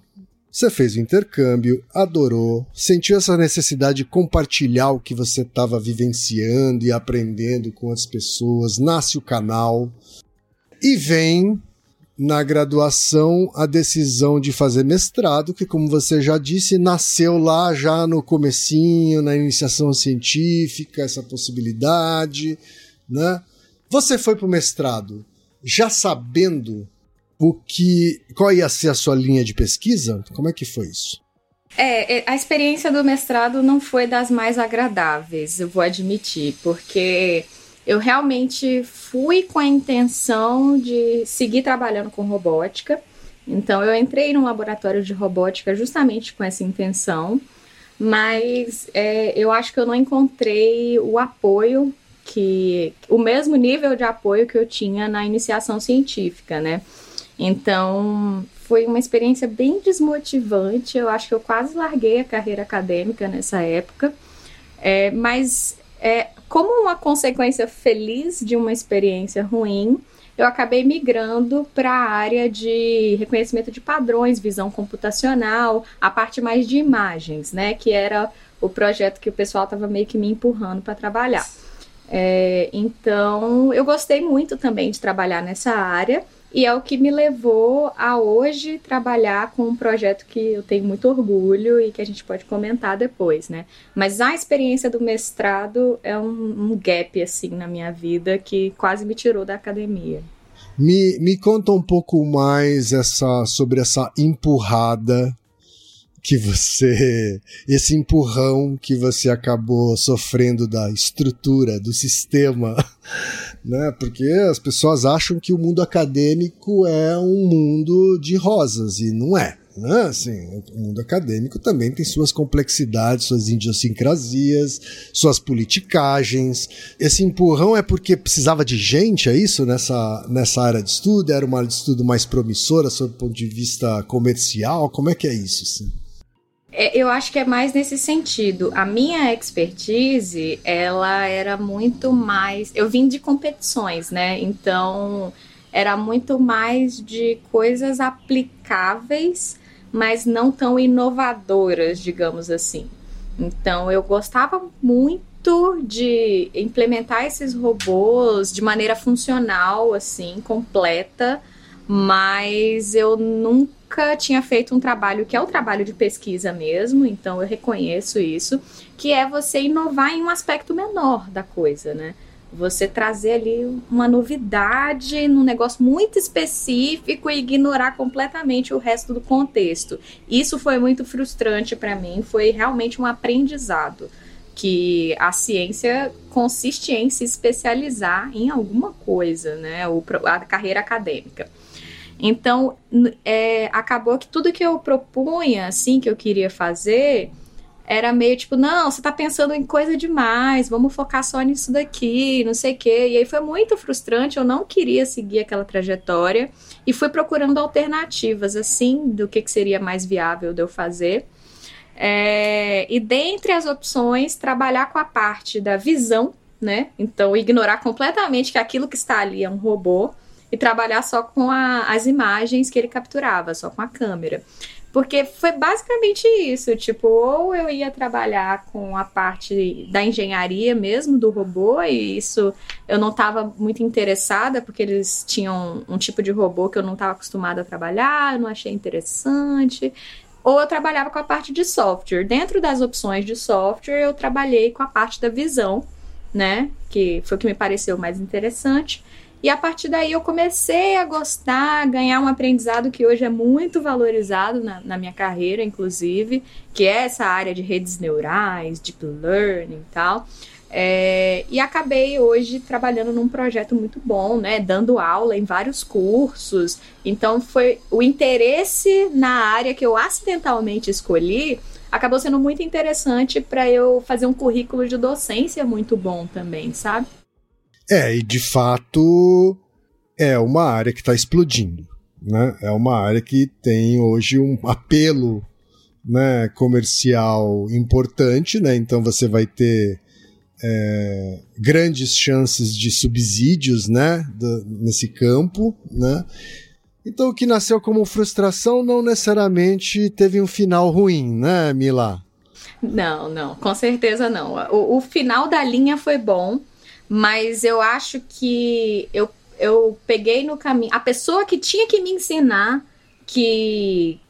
você fez o intercâmbio, adorou, sentiu essa necessidade de compartilhar o que você estava vivenciando e aprendendo com as pessoas, nasce o canal e vem na graduação a decisão de fazer mestrado, que como você já disse, nasceu lá já no comecinho, na iniciação científica, essa possibilidade, né? Você foi para o mestrado já sabendo o que. Qual ia ser a sua linha de pesquisa? Como é que foi isso? É, é, a experiência do mestrado não foi das mais agradáveis, eu vou admitir, porque eu realmente fui com a intenção de seguir trabalhando com robótica. Então, eu entrei num laboratório de robótica justamente com essa intenção, mas é, eu acho que eu não encontrei o apoio que. o mesmo nível de apoio que eu tinha na iniciação científica, né? Então, foi uma experiência bem desmotivante. Eu acho que eu quase larguei a carreira acadêmica nessa época. É, mas, é, como uma consequência feliz de uma experiência ruim, eu acabei migrando para a área de reconhecimento de padrões, visão computacional, a parte mais de imagens, né? Que era o projeto que o pessoal estava meio que me empurrando para trabalhar. É, então, eu gostei muito também de trabalhar nessa área. E é o que me levou a hoje trabalhar com um projeto que eu tenho muito orgulho e que a gente pode comentar depois, né? Mas a experiência do mestrado é um, um gap, assim, na minha vida que quase me tirou da academia. Me, me conta um pouco mais essa, sobre essa empurrada que você. esse empurrão que você acabou sofrendo da estrutura, do sistema, né? Porque as pessoas acham que o mundo acadêmico é um mundo de rosas e não é. Né? Assim, o mundo acadêmico também tem suas complexidades, suas idiosincrasias, suas politicagens. Esse empurrão é porque precisava de gente, é isso? Nessa, nessa área de estudo? Era uma área de estudo mais promissora sob o ponto de vista comercial? Como é que é isso? Assim? É, eu acho que é mais nesse sentido. A minha expertise, ela era muito mais. Eu vim de competições, né? Então, era muito mais de coisas aplicáveis, mas não tão inovadoras, digamos assim. Então, eu gostava muito de implementar esses robôs de maneira funcional, assim, completa, mas eu nunca nunca tinha feito um trabalho que é o trabalho de pesquisa mesmo, então eu reconheço isso, que é você inovar em um aspecto menor da coisa, né? Você trazer ali uma novidade num negócio muito específico e ignorar completamente o resto do contexto. Isso foi muito frustrante para mim, foi realmente um aprendizado que a ciência consiste em se especializar em alguma coisa, né? a carreira acadêmica. Então, é, acabou que tudo que eu propunha, assim, que eu queria fazer, era meio tipo, não, você tá pensando em coisa demais, vamos focar só nisso daqui, não sei o quê. E aí foi muito frustrante, eu não queria seguir aquela trajetória e fui procurando alternativas, assim, do que, que seria mais viável de eu fazer. É, e dentre as opções, trabalhar com a parte da visão, né? Então, ignorar completamente que aquilo que está ali é um robô e trabalhar só com a, as imagens que ele capturava, só com a câmera. Porque foi basicamente isso, tipo, ou eu ia trabalhar com a parte da engenharia mesmo do robô, e isso eu não estava muito interessada, porque eles tinham um tipo de robô que eu não estava acostumada a trabalhar, não achei interessante. Ou eu trabalhava com a parte de software. Dentro das opções de software, eu trabalhei com a parte da visão, né? Que foi o que me pareceu mais interessante. E a partir daí eu comecei a gostar, a ganhar um aprendizado que hoje é muito valorizado na, na, minha carreira, inclusive, que é essa área de redes neurais, deep learning e tal. É, e acabei hoje trabalhando num projeto muito bom, né? Dando aula em vários cursos. Então foi o interesse na área que eu acidentalmente escolhi acabou sendo muito interessante para eu fazer um currículo de docência muito bom também, sabe? É, e de fato é uma área que está explodindo. Né? É uma área que tem hoje um apelo né, comercial importante, né? então você vai ter é, grandes chances de subsídios né, do, nesse campo. Né? Então o que nasceu como frustração não necessariamente teve um final ruim, né, Mila? Não, não, com certeza não. O, o final da linha foi bom mas eu acho que eu, eu peguei no caminho. A pessoa que tinha que me ensinar que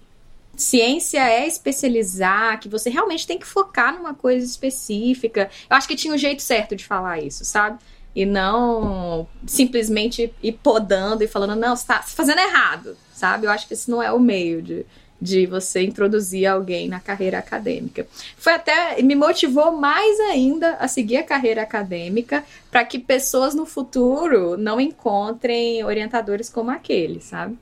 ciência é especializar, que você realmente tem que focar numa coisa específica. Eu acho que tinha um jeito certo de falar isso, sabe? E não simplesmente ir podando e falando, não, você tá fazendo errado, sabe? Eu acho que esse não é o meio de, de você introduzir alguém na carreira acadêmica. Foi até me motivou mais ainda a seguir a carreira acadêmica para que pessoas no futuro não encontrem orientadores como aquele, sabe?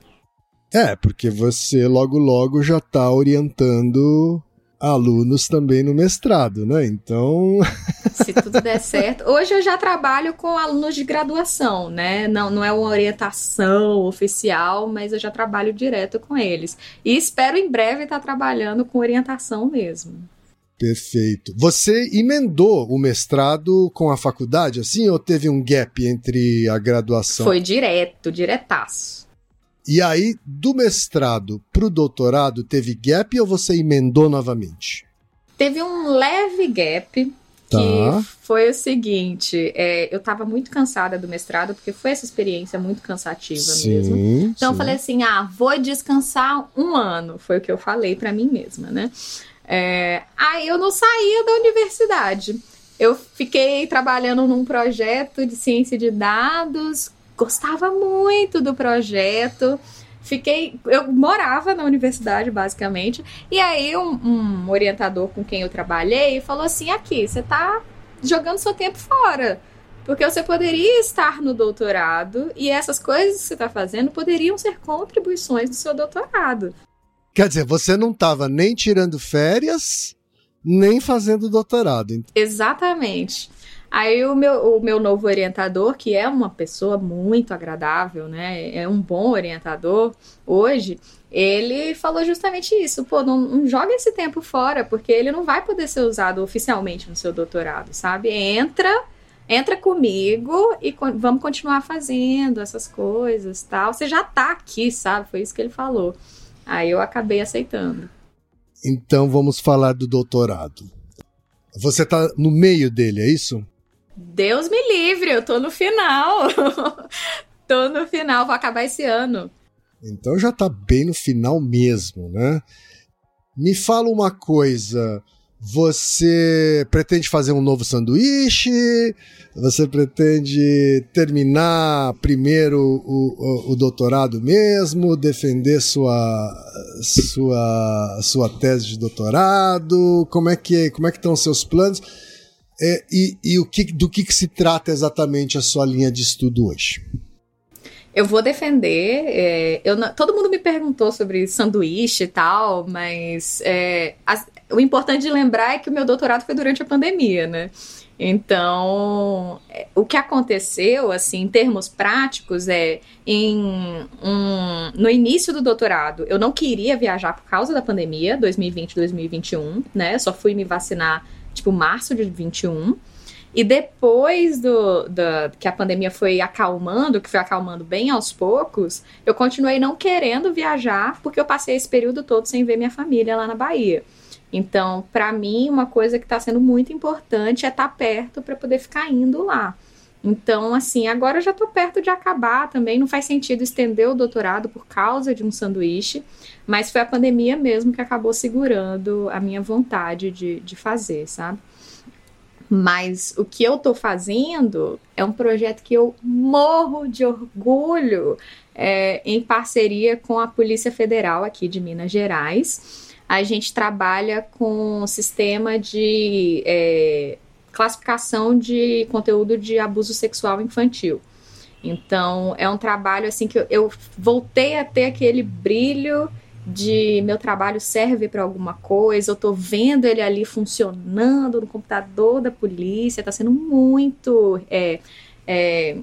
É, porque você logo logo já está orientando alunos também no mestrado, né? Então. Se tudo der certo. Hoje eu já trabalho com alunos de graduação, né? Não, não é uma orientação oficial, mas eu já trabalho direto com eles. E espero em breve estar trabalhando com orientação mesmo. Perfeito. Você emendou o mestrado com a faculdade, assim, ou teve um gap entre a graduação? Foi direto, diretaço. E aí, do mestrado pro doutorado, teve gap ou você emendou novamente? Teve um leve gap, Tá. que foi o seguinte: é, eu estava muito cansada do mestrado, porque foi essa experiência muito cansativa sim, mesmo. Então sim. eu falei assim: ah, vou descansar um ano. Foi o que eu falei para mim mesma, né? É, aí eu não saía da universidade. Eu fiquei trabalhando num projeto de ciência de dados gostava muito do projeto. Fiquei. Eu morava na universidade, basicamente. E aí, um, um orientador com quem eu trabalhei falou assim: aqui, você tá jogando seu tempo fora. Porque você poderia estar no doutorado e essas coisas que você está fazendo poderiam ser contribuições do seu doutorado. Quer dizer, você não estava nem tirando férias, nem fazendo doutorado. Exatamente. Aí o meu, o meu novo orientador, que é uma pessoa muito agradável, né? É um bom orientador hoje, ele falou justamente isso. Pô, não, não joga esse tempo fora, porque ele não vai poder ser usado oficialmente no seu doutorado, sabe? Entra entra comigo e vamos continuar fazendo essas coisas, tal. Você já tá aqui, sabe? Foi isso que ele falou. Aí eu acabei aceitando. Então vamos falar do doutorado. Você tá no meio dele, é isso? Deus me livre, eu tô no final. tô no final, vou acabar esse ano. Então já tá bem no final mesmo, né? Me fala uma coisa. Você pretende fazer um novo sanduíche? Você pretende terminar primeiro o, o, o, doutorado mesmo, defender sua, sua, sua tese de doutorado? Como é que como é que estão os seus planos? É, e, e o que, do que, que se trata exatamente a sua linha de estudo hoje? Eu vou defender. É, eu não, todo mundo me perguntou sobre sanduíche e tal, mas é, as, o importante de lembrar é que o meu doutorado foi durante a pandemia, né? Então, é, o que aconteceu, assim, em termos práticos, é em um, no início do doutorado, eu não queria viajar por causa da pandemia, 2020-2021, né? Eu só fui me vacinar tipo março de 21. E depois do, do, que a pandemia foi acalmando, que foi acalmando bem aos poucos, eu continuei não querendo viajar, porque eu passei esse período todo sem ver minha família lá na Bahia. Então, para mim, uma coisa que está sendo muito importante é estar tá perto para poder ficar indo lá. Então, assim, agora eu já estou perto de acabar também. Não faz sentido estender o doutorado por causa de um sanduíche, mas foi a pandemia mesmo que acabou segurando a minha vontade de, de fazer, sabe? Mas o que eu estou fazendo é um projeto que eu morro de orgulho é, em parceria com a Polícia Federal aqui de Minas Gerais. A gente trabalha com um sistema de é, classificação de conteúdo de abuso sexual infantil. Então, é um trabalho assim que eu, eu voltei a ter aquele brilho de meu trabalho serve para alguma coisa, eu tô vendo ele ali funcionando no computador da polícia, tá sendo muito. É, é,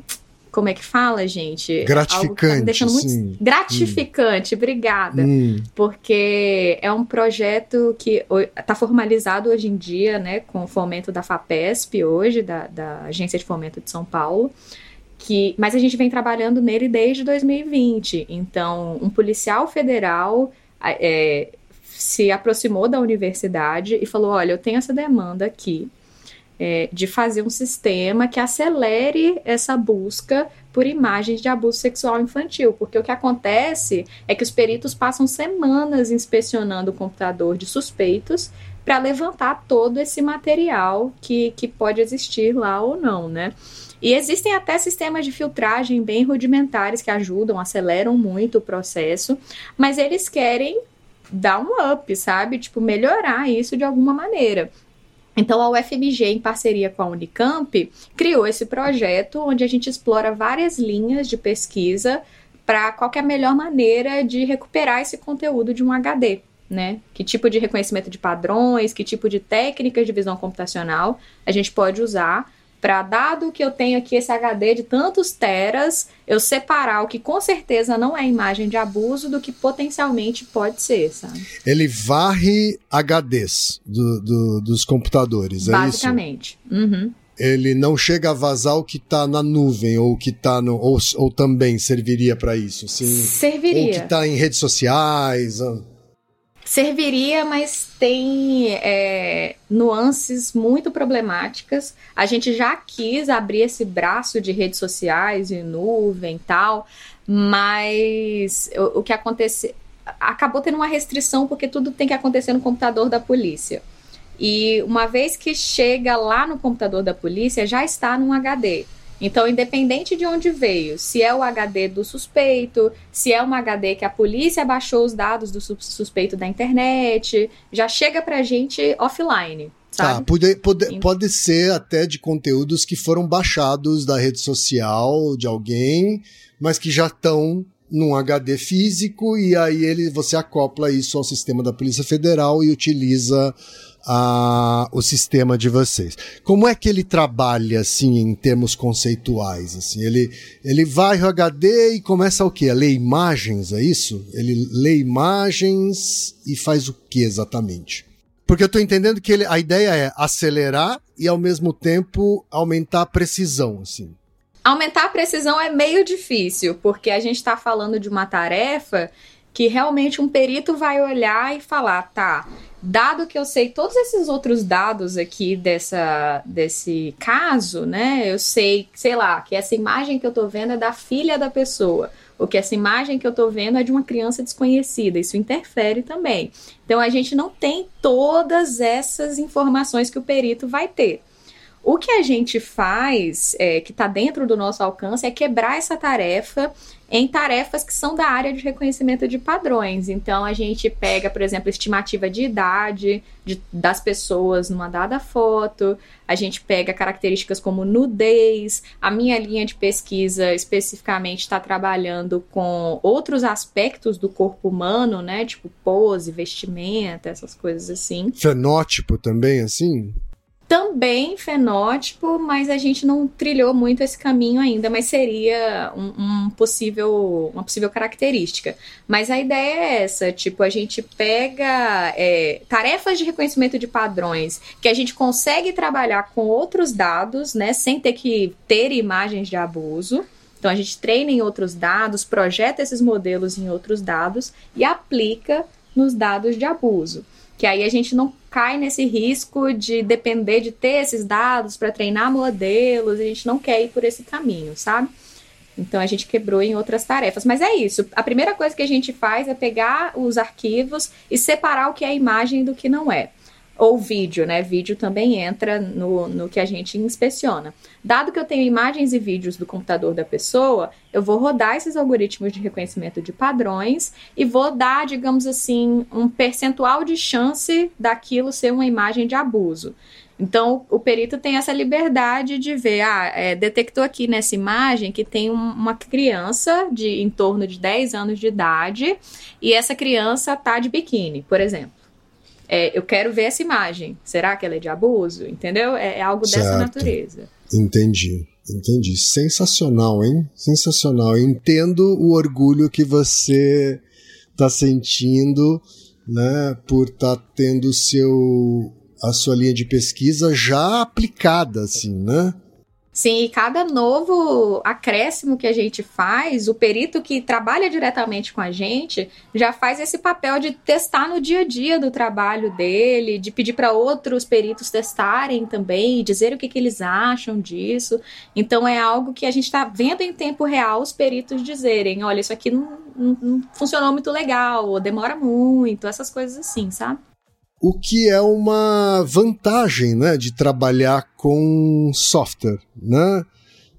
como é que fala, gente? Tá gratificante. Tá muito gratificante, hum. obrigada. Hum. Porque é um projeto que está formalizado hoje em dia, né, com o fomento da FAPESP hoje, da, da Agência de Fomento de São Paulo. Que, mas a gente vem trabalhando nele desde 2020. Então, um policial federal é, se aproximou da universidade e falou: Olha, eu tenho essa demanda aqui é, de fazer um sistema que acelere essa busca por imagens de abuso sexual infantil, porque o que acontece é que os peritos passam semanas inspecionando o computador de suspeitos para levantar todo esse material que, que pode existir lá ou não, né? E existem até sistemas de filtragem bem rudimentares que ajudam, aceleram muito o processo, mas eles querem dar um up, sabe? Tipo, melhorar isso de alguma maneira. Então, a UFMG, em parceria com a Unicamp, criou esse projeto onde a gente explora várias linhas de pesquisa para qual é a melhor maneira de recuperar esse conteúdo de um HD. Né? Que tipo de reconhecimento de padrões, que tipo de técnicas de visão computacional a gente pode usar para dado que eu tenho aqui esse HD de tantos teras, eu separar o que com certeza não é imagem de abuso do que potencialmente pode ser, sabe? Ele varre HDs do, do, dos computadores, é Basicamente. isso? Uhum. Ele não chega a vazar o que está na nuvem ou que está no. Ou, ou também serviria para isso? Sim. Serviria. Ou que está em redes sociais. Ah. Serviria, mas tem é, nuances muito problemáticas. A gente já quis abrir esse braço de redes sociais e nuvem e tal, mas o, o que aconteceu acabou tendo uma restrição porque tudo tem que acontecer no computador da polícia. E uma vez que chega lá no computador da polícia, já está num HD. Então, independente de onde veio, se é o HD do suspeito, se é um HD que a polícia baixou os dados do suspeito da internet, já chega pra gente offline. Tá, sabe? pode, pode, pode ser até de conteúdos que foram baixados da rede social de alguém, mas que já estão num HD físico e aí ele você acopla isso ao sistema da Polícia Federal e utiliza a, o sistema de vocês. Como é que ele trabalha assim em termos conceituais? Assim, ele ele vai ao HD e começa o quê? A ler imagens, é isso? Ele lê imagens e faz o que exatamente? Porque eu estou entendendo que ele, a ideia é acelerar e ao mesmo tempo aumentar a precisão, assim. Aumentar a precisão é meio difícil, porque a gente está falando de uma tarefa que realmente um perito vai olhar e falar, tá, dado que eu sei todos esses outros dados aqui dessa, desse caso, né? Eu sei, sei lá, que essa imagem que eu tô vendo é da filha da pessoa, ou que essa imagem que eu tô vendo é de uma criança desconhecida. Isso interfere também. Então a gente não tem todas essas informações que o perito vai ter. O que a gente faz, é, que está dentro do nosso alcance, é quebrar essa tarefa em tarefas que são da área de reconhecimento de padrões. Então, a gente pega, por exemplo, estimativa de idade de, das pessoas numa dada foto, a gente pega características como nudez. A minha linha de pesquisa especificamente está trabalhando com outros aspectos do corpo humano, né? Tipo pose, vestimenta, essas coisas assim. Fenótipo também, assim? Também fenótipo, mas a gente não trilhou muito esse caminho ainda, mas seria um, um, possível, uma possível característica. Mas a ideia é essa, tipo, a gente pega é, tarefas de reconhecimento de padrões que a gente consegue trabalhar com outros dados, né, sem ter que ter imagens de abuso. Então a gente treina em outros dados, projeta esses modelos em outros dados e aplica nos dados de abuso. Que aí a gente não cai nesse risco de depender de ter esses dados para treinar modelos, a gente não quer ir por esse caminho, sabe? Então a gente quebrou em outras tarefas. Mas é isso. A primeira coisa que a gente faz é pegar os arquivos e separar o que é imagem do que não é. Ou vídeo, né? Vídeo também entra no, no que a gente inspeciona. Dado que eu tenho imagens e vídeos do computador da pessoa, eu vou rodar esses algoritmos de reconhecimento de padrões e vou dar, digamos assim, um percentual de chance daquilo ser uma imagem de abuso. Então, o perito tem essa liberdade de ver, ah, é, detectou aqui nessa imagem que tem um, uma criança de em torno de 10 anos de idade e essa criança tá de biquíni, por exemplo. É, eu quero ver essa imagem. Será que ela é de abuso? Entendeu? É, é algo certo. dessa natureza. Entendi. Entendi. Sensacional, hein? Sensacional. entendo o orgulho que você está sentindo, né, por estar tá tendo seu a sua linha de pesquisa já aplicada, assim, né? Sim, e cada novo acréscimo que a gente faz, o perito que trabalha diretamente com a gente já faz esse papel de testar no dia a dia do trabalho dele, de pedir para outros peritos testarem também, dizer o que, que eles acham disso. Então é algo que a gente está vendo em tempo real os peritos dizerem: olha, isso aqui não, não, não funcionou muito legal, ou demora muito, essas coisas assim, sabe? O que é uma vantagem né, de trabalhar com software. Né?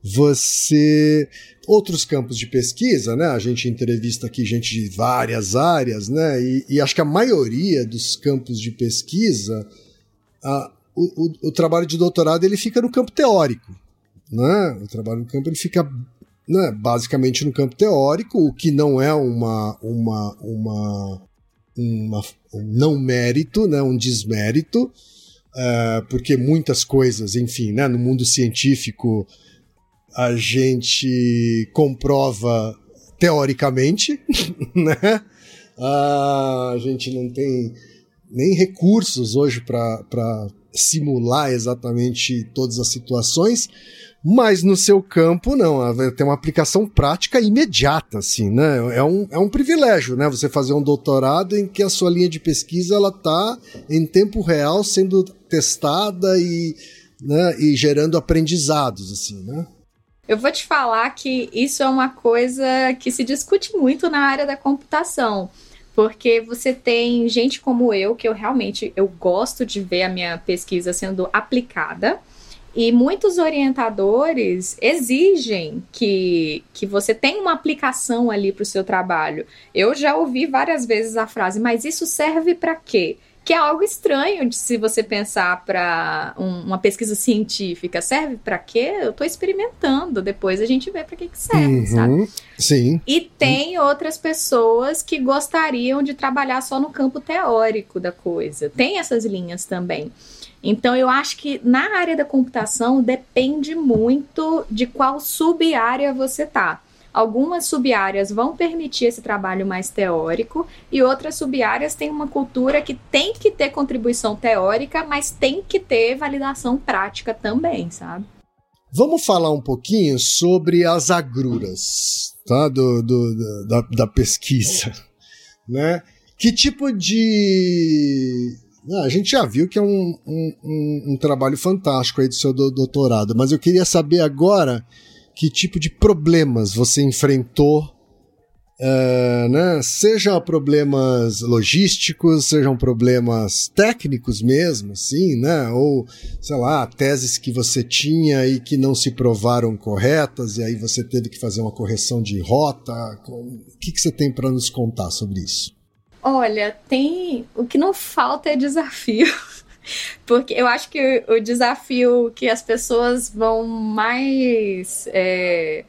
Você. Outros campos de pesquisa, né? A gente entrevista aqui gente de várias áreas, né? E, e acho que a maioria dos campos de pesquisa, a, o, o, o, trabalho de doutorado ele fica no campo teórico. Né? O trabalho no campo ele fica né, basicamente no campo teórico, o que não é uma, uma, uma uma, um não mérito, né, um desmérito, uh, porque muitas coisas, enfim, né, no mundo científico a gente comprova teoricamente, né? Uh, a gente não tem nem recursos hoje para simular exatamente todas as situações, mas no seu campo, não, tem uma aplicação prática imediata, assim, né? É um, é um privilégio, né? Você fazer um doutorado em que a sua linha de pesquisa ela tá em tempo real sendo testada e, né, e gerando aprendizados, assim, né? Eu vou te falar que isso é uma coisa que se discute muito na área da computação porque você tem gente como eu que eu realmente eu gosto de ver a minha pesquisa sendo aplicada e muitos orientadores exigem que, que você tenha uma aplicação ali para o seu trabalho. Eu já ouvi várias vezes a frase, mas isso serve para quê? Que é algo estranho de se você pensar para um, uma pesquisa científica. Serve para quê? Eu estou experimentando. Depois a gente vê para que, que serve, uhum, sabe? Sim. E tem outras pessoas que gostariam de trabalhar só no campo teórico da coisa. Tem essas linhas também. Então, eu acho que na área da computação depende muito de qual sub-área você tá. Algumas sub-áreas vão permitir esse trabalho mais teórico e outras sub-áreas têm uma cultura que tem que ter contribuição teórica, mas tem que ter validação prática também, sabe? Vamos falar um pouquinho sobre as agruras tá? do, do da, da pesquisa. Né? Que tipo de a gente já viu que é um, um, um, trabalho fantástico aí do seu doutorado, mas eu queria saber agora que tipo de problemas você enfrentou, uh, né? Seja problemas logísticos, sejam problemas técnicos mesmo, sim, né? Ou, sei lá, teses que você tinha e que não se provaram corretas, e aí você teve que fazer uma correção de rota. O que, que você tem para nos contar sobre isso? Olha, tem. O que não falta é desafio. Porque eu acho que o desafio que as pessoas vão mais é,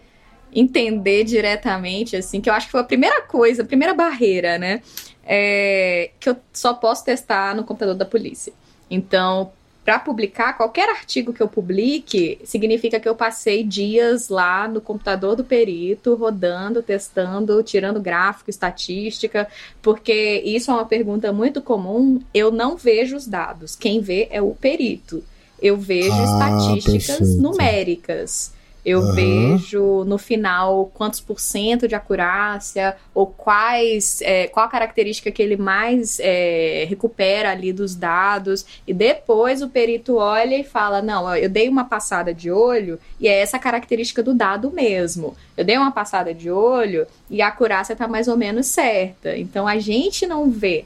entender diretamente, assim, que eu acho que foi a primeira coisa, a primeira barreira, né? É, que eu só posso testar no computador da polícia. Então, para publicar, qualquer artigo que eu publique, significa que eu passei dias lá no computador do perito, rodando, testando, tirando gráfico, estatística, porque isso é uma pergunta muito comum. Eu não vejo os dados, quem vê é o perito. Eu vejo ah, estatísticas perfeito. numéricas. Eu uhum. vejo no final quantos por cento de acurácia ou quais, é, qual a característica que ele mais é, recupera ali dos dados. E depois o perito olha e fala: não, eu dei uma passada de olho e é essa característica do dado mesmo. Eu dei uma passada de olho e a acurácia está mais ou menos certa. Então a gente não vê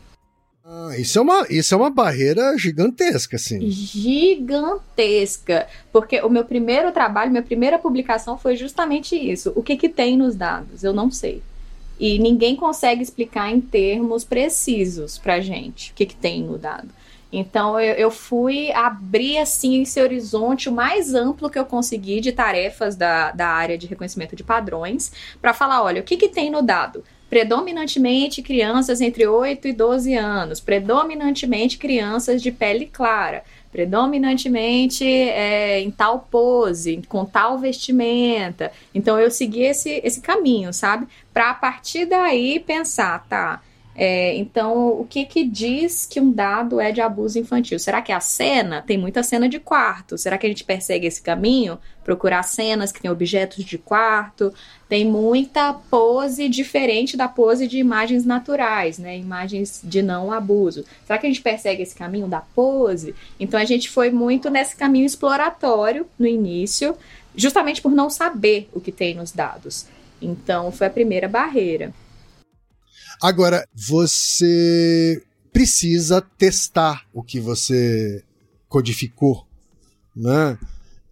Ah, isso, é uma, isso é uma barreira gigantesca, assim. Gigantesca. Porque o meu primeiro trabalho, minha primeira publicação foi justamente isso. O que, que tem nos dados? Eu não sei. E ninguém consegue explicar em termos precisos pra gente o que, que tem no dado. Então eu, eu, fui abrir assim esse horizonte o mais amplo que eu consegui de tarefas da, da área de reconhecimento de padrões para falar, olha, o que, que tem no dado? Predominantemente crianças entre 8 e 12 anos, predominantemente crianças de pele clara, predominantemente é, em tal pose, com tal vestimenta. Então eu segui esse, esse caminho, sabe? Para a partir daí pensar, tá? É, então, o que que diz que um dado é de abuso infantil? Será que é a cena? Tem muita cena de quarto. Será que a gente persegue esse caminho? Procurar cenas que tem objetos de quarto. Tem muita pose diferente da pose de imagens naturais, né? Imagens de não abuso. Será que a gente persegue esse caminho da pose? Então, a gente foi muito nesse caminho exploratório no início, justamente por não saber o que tem nos dados. Então, foi a primeira barreira. Agora, você precisa testar o que você codificou, né?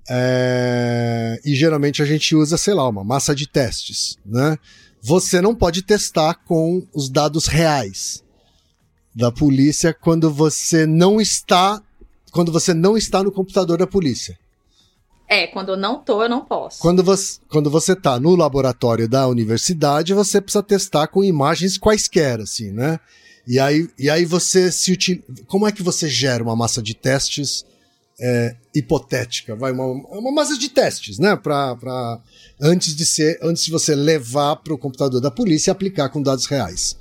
É... E geralmente a gente usa, sei lá, uma massa de testes, né? Você não pode testar com os dados reais da polícia quando você não está quando você não está no computador da polícia. É, quando eu não tô, eu não posso. Quando você, quando você tá no laboratório da universidade, você precisa testar com imagens quaisquer, assim, né? E aí, e aí você se utiliza. Como é que você gera uma massa de testes é, hipotética? Vai, uma, uma massa de testes, né? Pra, pra, antes, de ser, antes de você levar para o computador da polícia e aplicar com dados reais.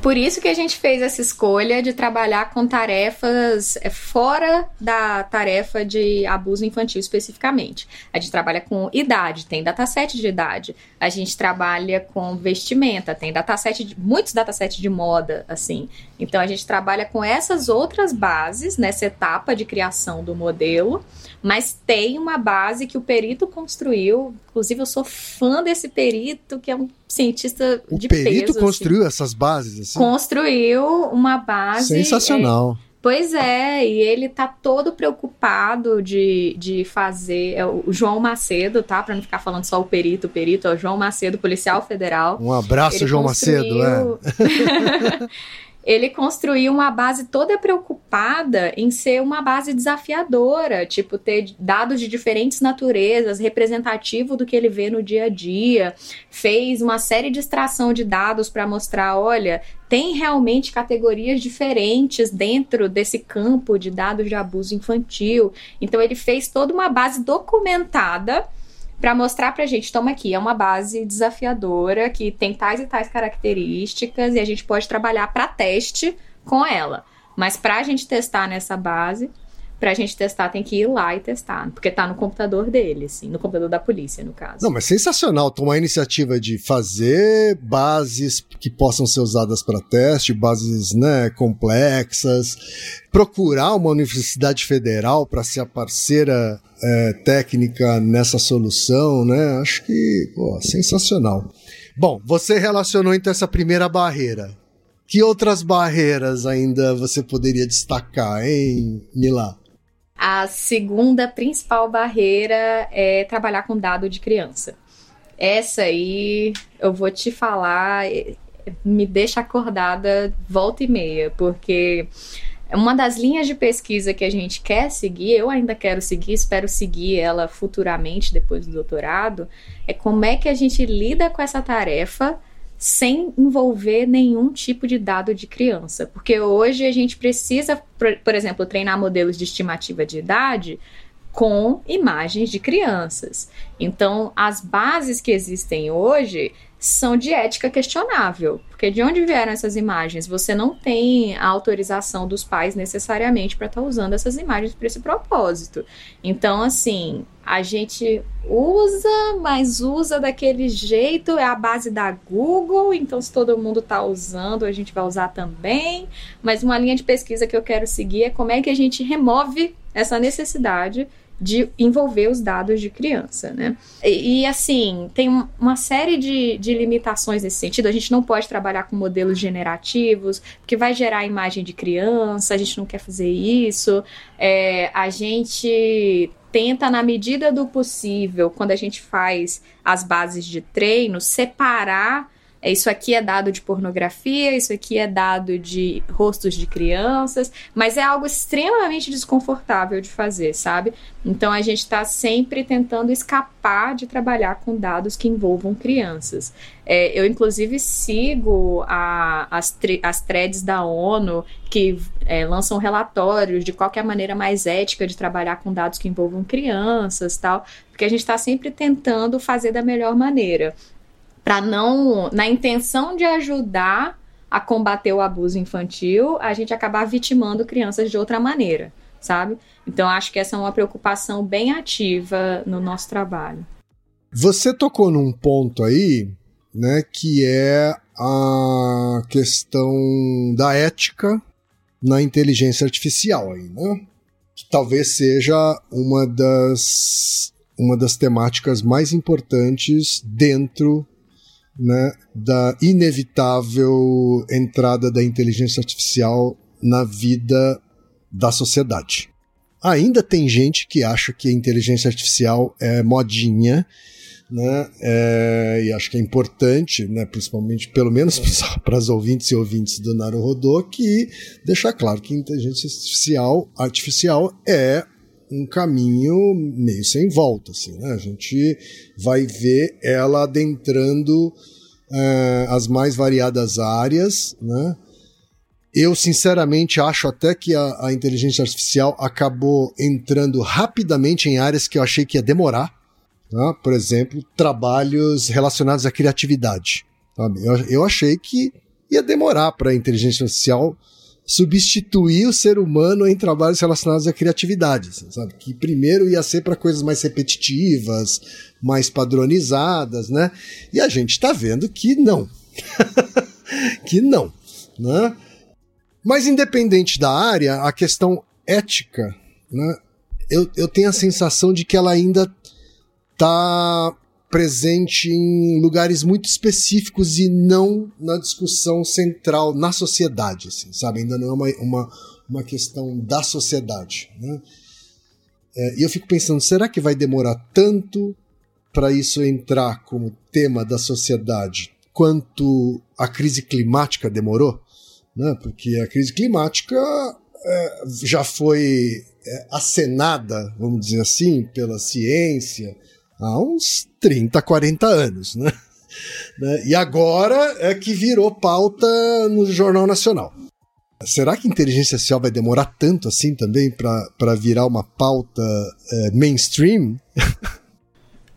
Por isso que a gente fez essa escolha de trabalhar com tarefas é, fora da tarefa de abuso infantil especificamente. A gente trabalha com idade, tem dataset de idade. A gente trabalha com vestimenta, tem dataset de, muitos datasets de moda, assim. Então a gente trabalha com essas outras bases nessa etapa de criação do modelo, mas tem uma base que o perito construiu. Inclusive, eu sou fã desse perito, que é um cientista o de peso. O perito assim. construiu assim. essas bases? Assim? Construiu uma base. Sensacional. É, Pois é, e ele tá todo preocupado de, de fazer. É o João Macedo, tá? Pra não ficar falando só o perito, o perito, é o João Macedo, policial federal. Um abraço, ele João construiu... Macedo, é. ele construiu uma base toda preocupada em ser uma base desafiadora, tipo, ter dados de diferentes naturezas, representativo do que ele vê no dia a dia. Fez uma série de extração de dados para mostrar: olha, tem realmente categorias diferentes dentro desse campo de dados de abuso infantil. Então, ele fez toda uma base documentada para mostrar pra gente, toma aqui, é uma base desafiadora que tem tais e tais características e a gente pode trabalhar para teste com ela. Mas para a gente testar nessa base, pra gente testar, tem que ir lá e testar, porque tá no computador dele, assim, no computador da polícia, no caso. Não, mas sensacional tomar a iniciativa de fazer bases que possam ser usadas para teste, bases, né, complexas, procurar uma universidade federal para ser a parceira é, técnica nessa solução, né? Acho que, pô, sensacional. Bom, você relacionou então essa primeira barreira. Que outras barreiras ainda você poderia destacar, hein, Milá? A segunda principal barreira é trabalhar com dado de criança. Essa aí, eu vou te falar, é, me deixa acordada volta e meia, porque uma das linhas de pesquisa que a gente quer seguir, eu ainda quero seguir, espero seguir ela futuramente depois do doutorado, é como é que a gente lida com essa tarefa sem envolver nenhum tipo de dado de criança. Porque hoje a gente precisa, por, exemplo, treinar modelos de estimativa de idade com imagens de crianças. Então, as bases que existem hoje são de ética questionável, porque de onde vieram essas imagens? Você não tem a autorização dos pais necessariamente para estar tá usando essas imagens para esse propósito. Então, assim, a gente usa, mas usa daquele jeito, é a base da Google, então se todo mundo está usando, a gente vai usar também. Mas uma linha de pesquisa que eu quero seguir é como é que a gente remove essa necessidade de envolver os dados de criança, né? E, e, assim, tem uma série de, de limitações nesse sentido. A gente não pode trabalhar com modelos generativos, porque vai gerar imagem de criança, a gente não quer fazer isso. É, a gente tenta, na medida do possível, quando a gente faz as bases de treino, separar isso aqui é dado de pornografia, isso aqui é dado de rostos de crianças, mas é algo extremamente desconfortável de fazer, sabe? Então a gente está sempre tentando escapar de trabalhar com dados que envolvam crianças. É, eu, inclusive, sigo a, as, as threads da ONU que é, lançam relatórios de qual é a maneira mais ética de trabalhar com dados que envolvam crianças tal, porque a gente está sempre tentando fazer da melhor maneira para não, na intenção de ajudar a combater o abuso infantil, a gente acabar vitimando crianças de outra maneira, sabe? Então acho que essa é uma preocupação bem ativa no nosso trabalho. Você tocou num ponto aí, né, que é a questão da ética na inteligência artificial aí, né? Que talvez seja uma das uma das temáticas mais importantes dentro né, da inevitável entrada da inteligência artificial na vida da sociedade. Ainda tem gente que acha que a inteligência artificial é modinha, né? É, e acho que é importante, né, principalmente, pelo menos para as ouvintes e ouvintes do Naruhodô, que deixar claro que inteligência artificial, artificial é um caminho meio sem volta, assim, né? A gente vai ver ela adentrando é, as mais variadas áreas, né? Eu, sinceramente, acho até que a, a, inteligência artificial acabou entrando rapidamente em áreas que eu achei que ia demorar. Né? Por exemplo, trabalhos relacionados à criatividade. Eu, eu achei que ia demorar para a inteligência artificial substituir o ser humano em trabalhos relacionados à criatividade, sabe? Que primeiro ia ser para coisas mais repetitivas, mais padronizadas, né? E a gente está vendo que não. que não, né? Mas independente da área, a questão ética, né? Eu, eu tenho a sensação de que ela ainda está presente em lugares muito específicos e não na discussão central na sociedade, assim, sabe? Ainda não é uma, uma, uma questão da sociedade, né? É, e eu fico pensando, será que vai demorar tanto para isso entrar como tema da sociedade quanto a crise climática demorou? Né? Porque a crise climática é, já foi é, acenada, vamos dizer assim, pela ciência, há uns 30, 40 anos, né? né? E agora é que virou pauta no Jornal Nacional. Será que inteligência artificial vai demorar tanto assim também para virar uma pauta é, mainstream?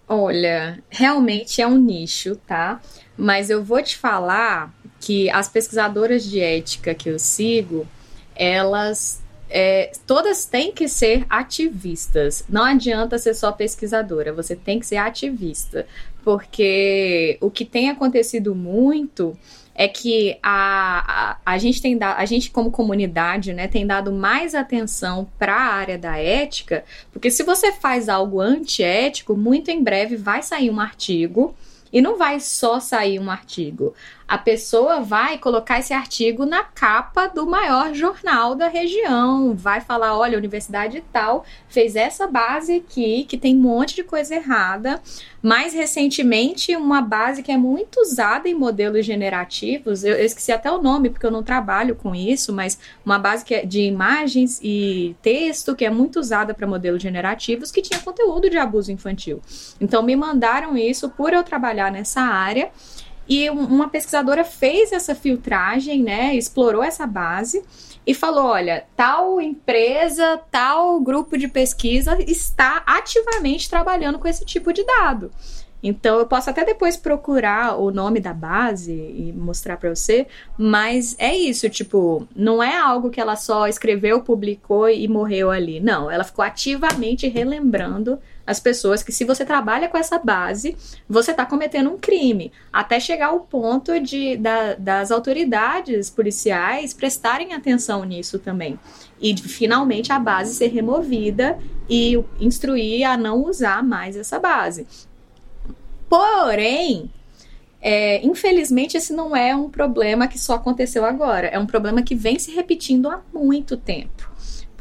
Olha, realmente é um nicho, tá? Mas eu vou te falar que as pesquisadoras de ética que eu sigo, elas é, todas têm que ser ativistas. Não adianta ser só pesquisadora, você tem que ser ativista. Porque o que tem acontecido muito é que a, a, a gente tem dado, a gente como comunidade, né, tem dado mais atenção para a área da ética, porque se você faz algo antiético, muito em breve vai sair um artigo e não vai só sair um artigo a pessoa vai colocar esse artigo na capa do maior jornal da região, vai falar, olha, a universidade tal fez essa base aqui que tem um monte de coisa errada. Mais recentemente, uma base que é muito usada em modelos generativos, eu, eu esqueci até o nome porque eu não trabalho com isso, mas uma base que é de imagens e texto que é muito usada para modelos generativos que tinha conteúdo de abuso infantil. Então me mandaram isso por eu trabalhar nessa área e uma pesquisadora fez essa filtragem, né, explorou essa base e falou: olha, tal empresa, tal grupo de pesquisa está ativamente trabalhando com esse tipo de dado. Então eu posso até depois procurar o nome da base e mostrar para você, mas é isso, tipo, não é algo que ela só escreveu, publicou e morreu ali. Não, ela ficou ativamente relembrando as pessoas que se você trabalha com essa base, você está cometendo um crime, até chegar ao ponto de da, das autoridades policiais prestarem atenção nisso também e finalmente a base ser removida e instruir a não usar mais essa base. Porém, é, infelizmente, esse não é um problema que só aconteceu agora. É um problema que vem se repetindo há muito tempo.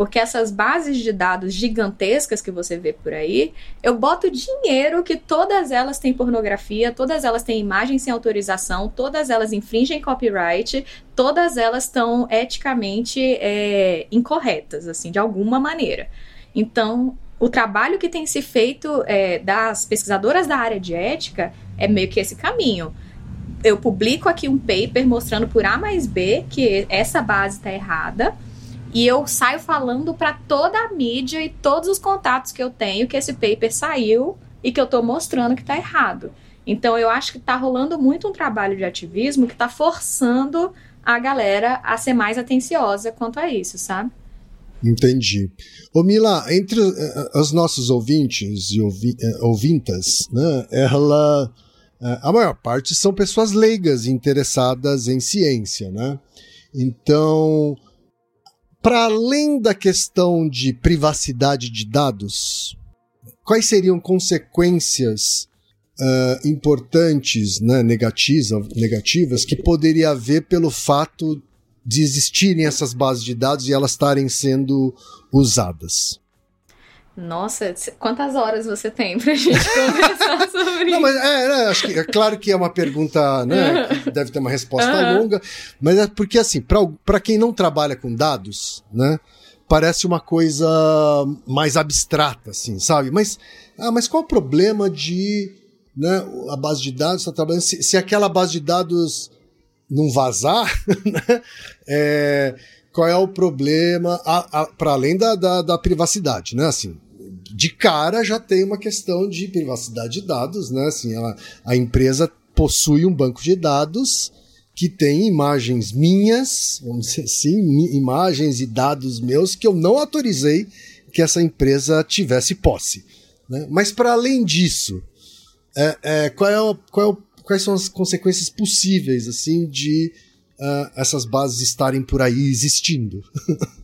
Porque essas bases de dados gigantescas que você vê por aí, eu boto dinheiro que todas elas têm pornografia, todas elas têm imagens sem autorização, todas elas infringem copyright, todas elas estão eticamente é, incorretas, assim, de alguma maneira. Então, o trabalho que tem se feito é, das pesquisadoras da área de ética é meio que esse caminho. Eu publico aqui um paper mostrando por A mais B que essa base está errada. E eu saio falando para toda a mídia e todos os contatos que eu tenho que esse paper saiu e que eu estou mostrando que está errado. Então eu acho que está rolando muito um trabalho de ativismo que está forçando a galera a ser mais atenciosa quanto a isso, sabe? Entendi. Ô Mila, entre os nossos ouvintes e ouvi uh, ouvintas, né, ela, a maior parte são pessoas leigas interessadas em ciência, né? Então, para além da questão de privacidade de dados, quais seriam consequências importantes, né, negativas, negativas, que poderia haver pelo fato de existirem essas bases de dados e elas estarem sendo usadas? Nossa, quantas horas você tem pra gente conversar sobre isso? Não, mas é, é, acho que é claro que é uma pergunta, né? Que deve ter uma resposta uhum. longa, mas é porque assim, para quem não trabalha com dados, né? Parece uma coisa mais abstrata, assim, sabe? Mas, ah, mas qual o problema de né, a base de dados está trabalhando? Se, se aquela base de dados não vazar, né? É, qual é o problema, para além da, da, da, privacidade, né? Assim, de cara já tem uma questão de privacidade de dados, né? Assim, ela, a empresa possui um banco de dados que tem imagens minhas, vamos dizer assim, imagens e dados meus que eu não autorizei que essa empresa tivesse posse. Né? Mas para além disso, é, é, qual, é o, qual é quais são as consequências possíveis, assim, de uh, essas bases estarem por aí existindo.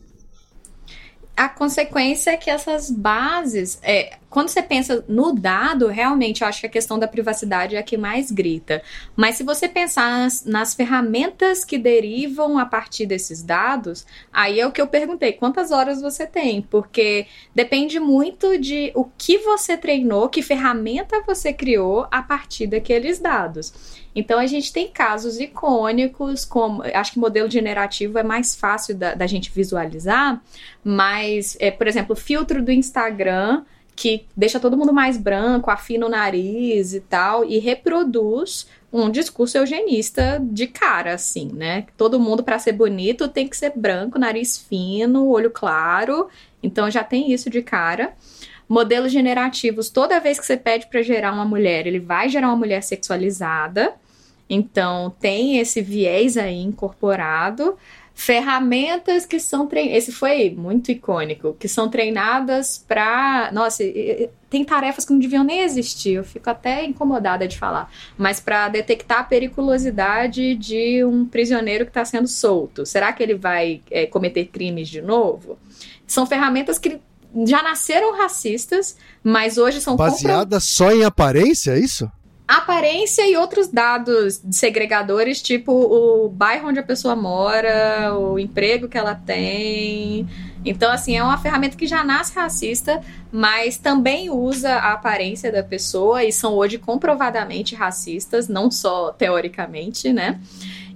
a consequência é que essas bases, é, quando você pensa no dado, realmente eu acho que a questão da privacidade é a que mais grita. Mas se você pensar nas, nas, ferramentas que derivam a partir desses dados, aí é o que eu perguntei: quantas horas você tem? Porque depende muito de o que você treinou, que ferramenta você criou a partir daqueles dados. Então a gente tem casos icônicos, como acho que modelo generativo é mais fácil da, da gente visualizar, mas, é, por exemplo, filtro do Instagram que deixa todo mundo mais branco, afina o nariz e tal, e reproduz um discurso eugenista de cara, assim, né? Todo mundo, para ser bonito, tem que ser branco, nariz fino, olho claro. Então já tem isso de cara. Modelos generativos, toda vez que você pede para gerar uma mulher, ele vai gerar uma mulher sexualizada. Então, tem esse viés aí incorporado. Ferramentas que são treinadas. Esse foi muito icônico, que são treinadas para. Nossa, tem tarefas que não deviam nem existir, eu fico até incomodada de falar. Mas para detectar a periculosidade de um prisioneiro que está sendo solto. Será que ele vai é, cometer crimes de novo? São ferramentas que já nasceram racistas, mas hoje são baseadas compro... só em aparência, é isso? Aparência e outros dados segregadores, tipo o bairro onde a pessoa mora, o emprego que ela tem. Então, assim, é uma ferramenta que já nasce racista, mas também usa a aparência da pessoa e são hoje comprovadamente racistas, não só teoricamente, né?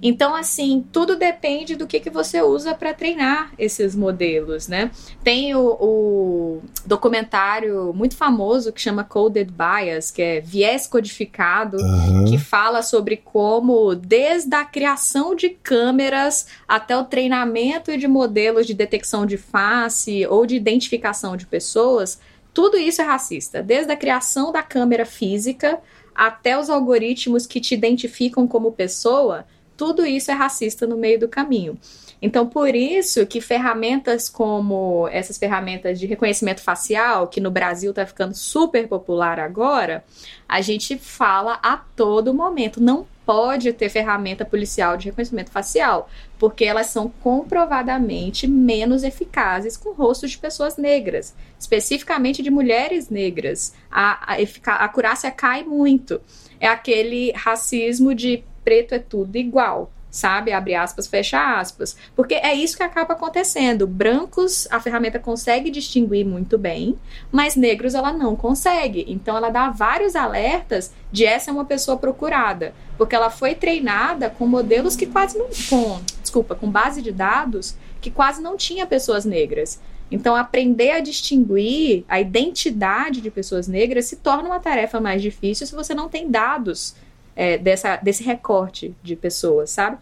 Então, assim, tudo depende do que, que você usa para treinar esses modelos, né? Tem o, o, documentário muito famoso que chama Coded Bias, que é viés codificado, uhum. que fala sobre como, desde a criação de câmeras até o treinamento de modelos de detecção de face ou de identificação de pessoas, tudo isso é racista, desde a criação da câmera física até os algoritmos que te identificam como pessoa, tudo isso é racista no meio do caminho. Então, por isso que ferramentas como essas ferramentas de reconhecimento facial, que no Brasil está ficando super popular agora, a gente fala a todo momento. Não pode ter ferramenta policial de reconhecimento facial, porque elas são comprovadamente menos eficazes com rostos de pessoas negras, especificamente de mulheres negras. A, a, a cai muito. É aquele racismo de preto é tudo igual sabe? Abre aspas, fecha aspas. Porque é isso que acaba acontecendo. Brancos, a ferramenta consegue distinguir muito bem, mas negros ela não consegue. Então ela dá vários alertas de essa é uma pessoa procurada, porque ela foi treinada com modelos que quase não com, desculpa, com base de dados que quase não tinha pessoas negras. Então, aprender a distinguir a identidade de pessoas negras se torna uma tarefa mais difícil se você não tem dados é, dessa, desse recorte de pessoas, sabe?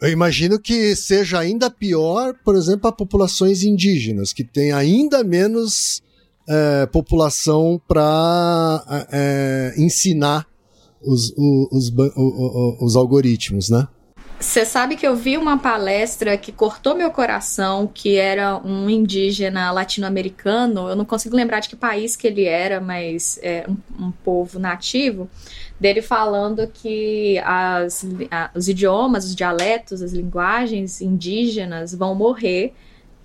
Eu imagino que seja ainda pior, por exemplo, para populações indígenas, que tem ainda menos é, população para é, ensinar os, os, os, os, algoritmos, né? Você sabe que eu vi uma palestra que cortou meu coração, que era um indígena latino-americano, eu não consigo lembrar de que país que ele era, mas é um, um povo nativo, dele falando que as, a, os idiomas, os dialetos, as linguagens indígenas vão morrer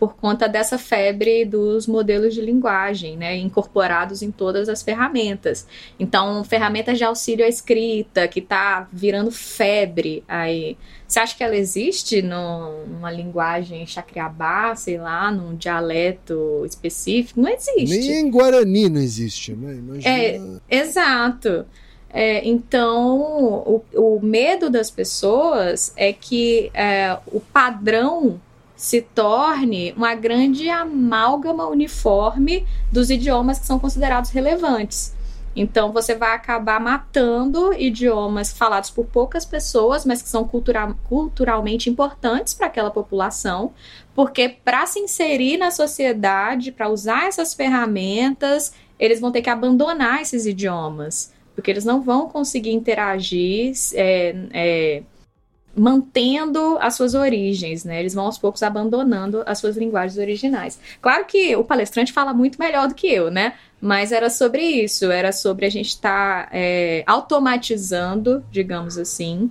por conta dessa febre dos modelos de linguagem, né, incorporados em todas as ferramentas. Então, ferramentas de auxílio à escrita, que está virando febre aí. Você acha que ela existe no, numa linguagem chacriabá, sei lá, num dialeto específico? Não existe. Nem em Guarani não existe, né? Imagina... É, exato. É, então, o, o, medo das pessoas é que é, o padrão se torne uma grande amálgama uniforme dos idiomas que são considerados relevantes. Então, você vai acabar matando idiomas falados por poucas pessoas, mas que são cultura culturalmente importantes para aquela população, porque para se inserir na sociedade, para usar essas ferramentas, eles vão ter que abandonar esses idiomas porque eles não vão conseguir interagir é, é, mantendo as suas origens, né? Eles vão aos poucos abandonando as suas linguagens originais. Claro que o palestrante fala muito melhor do que eu, né? Mas era sobre isso, era sobre a gente estar tá, é, automatizando, digamos assim,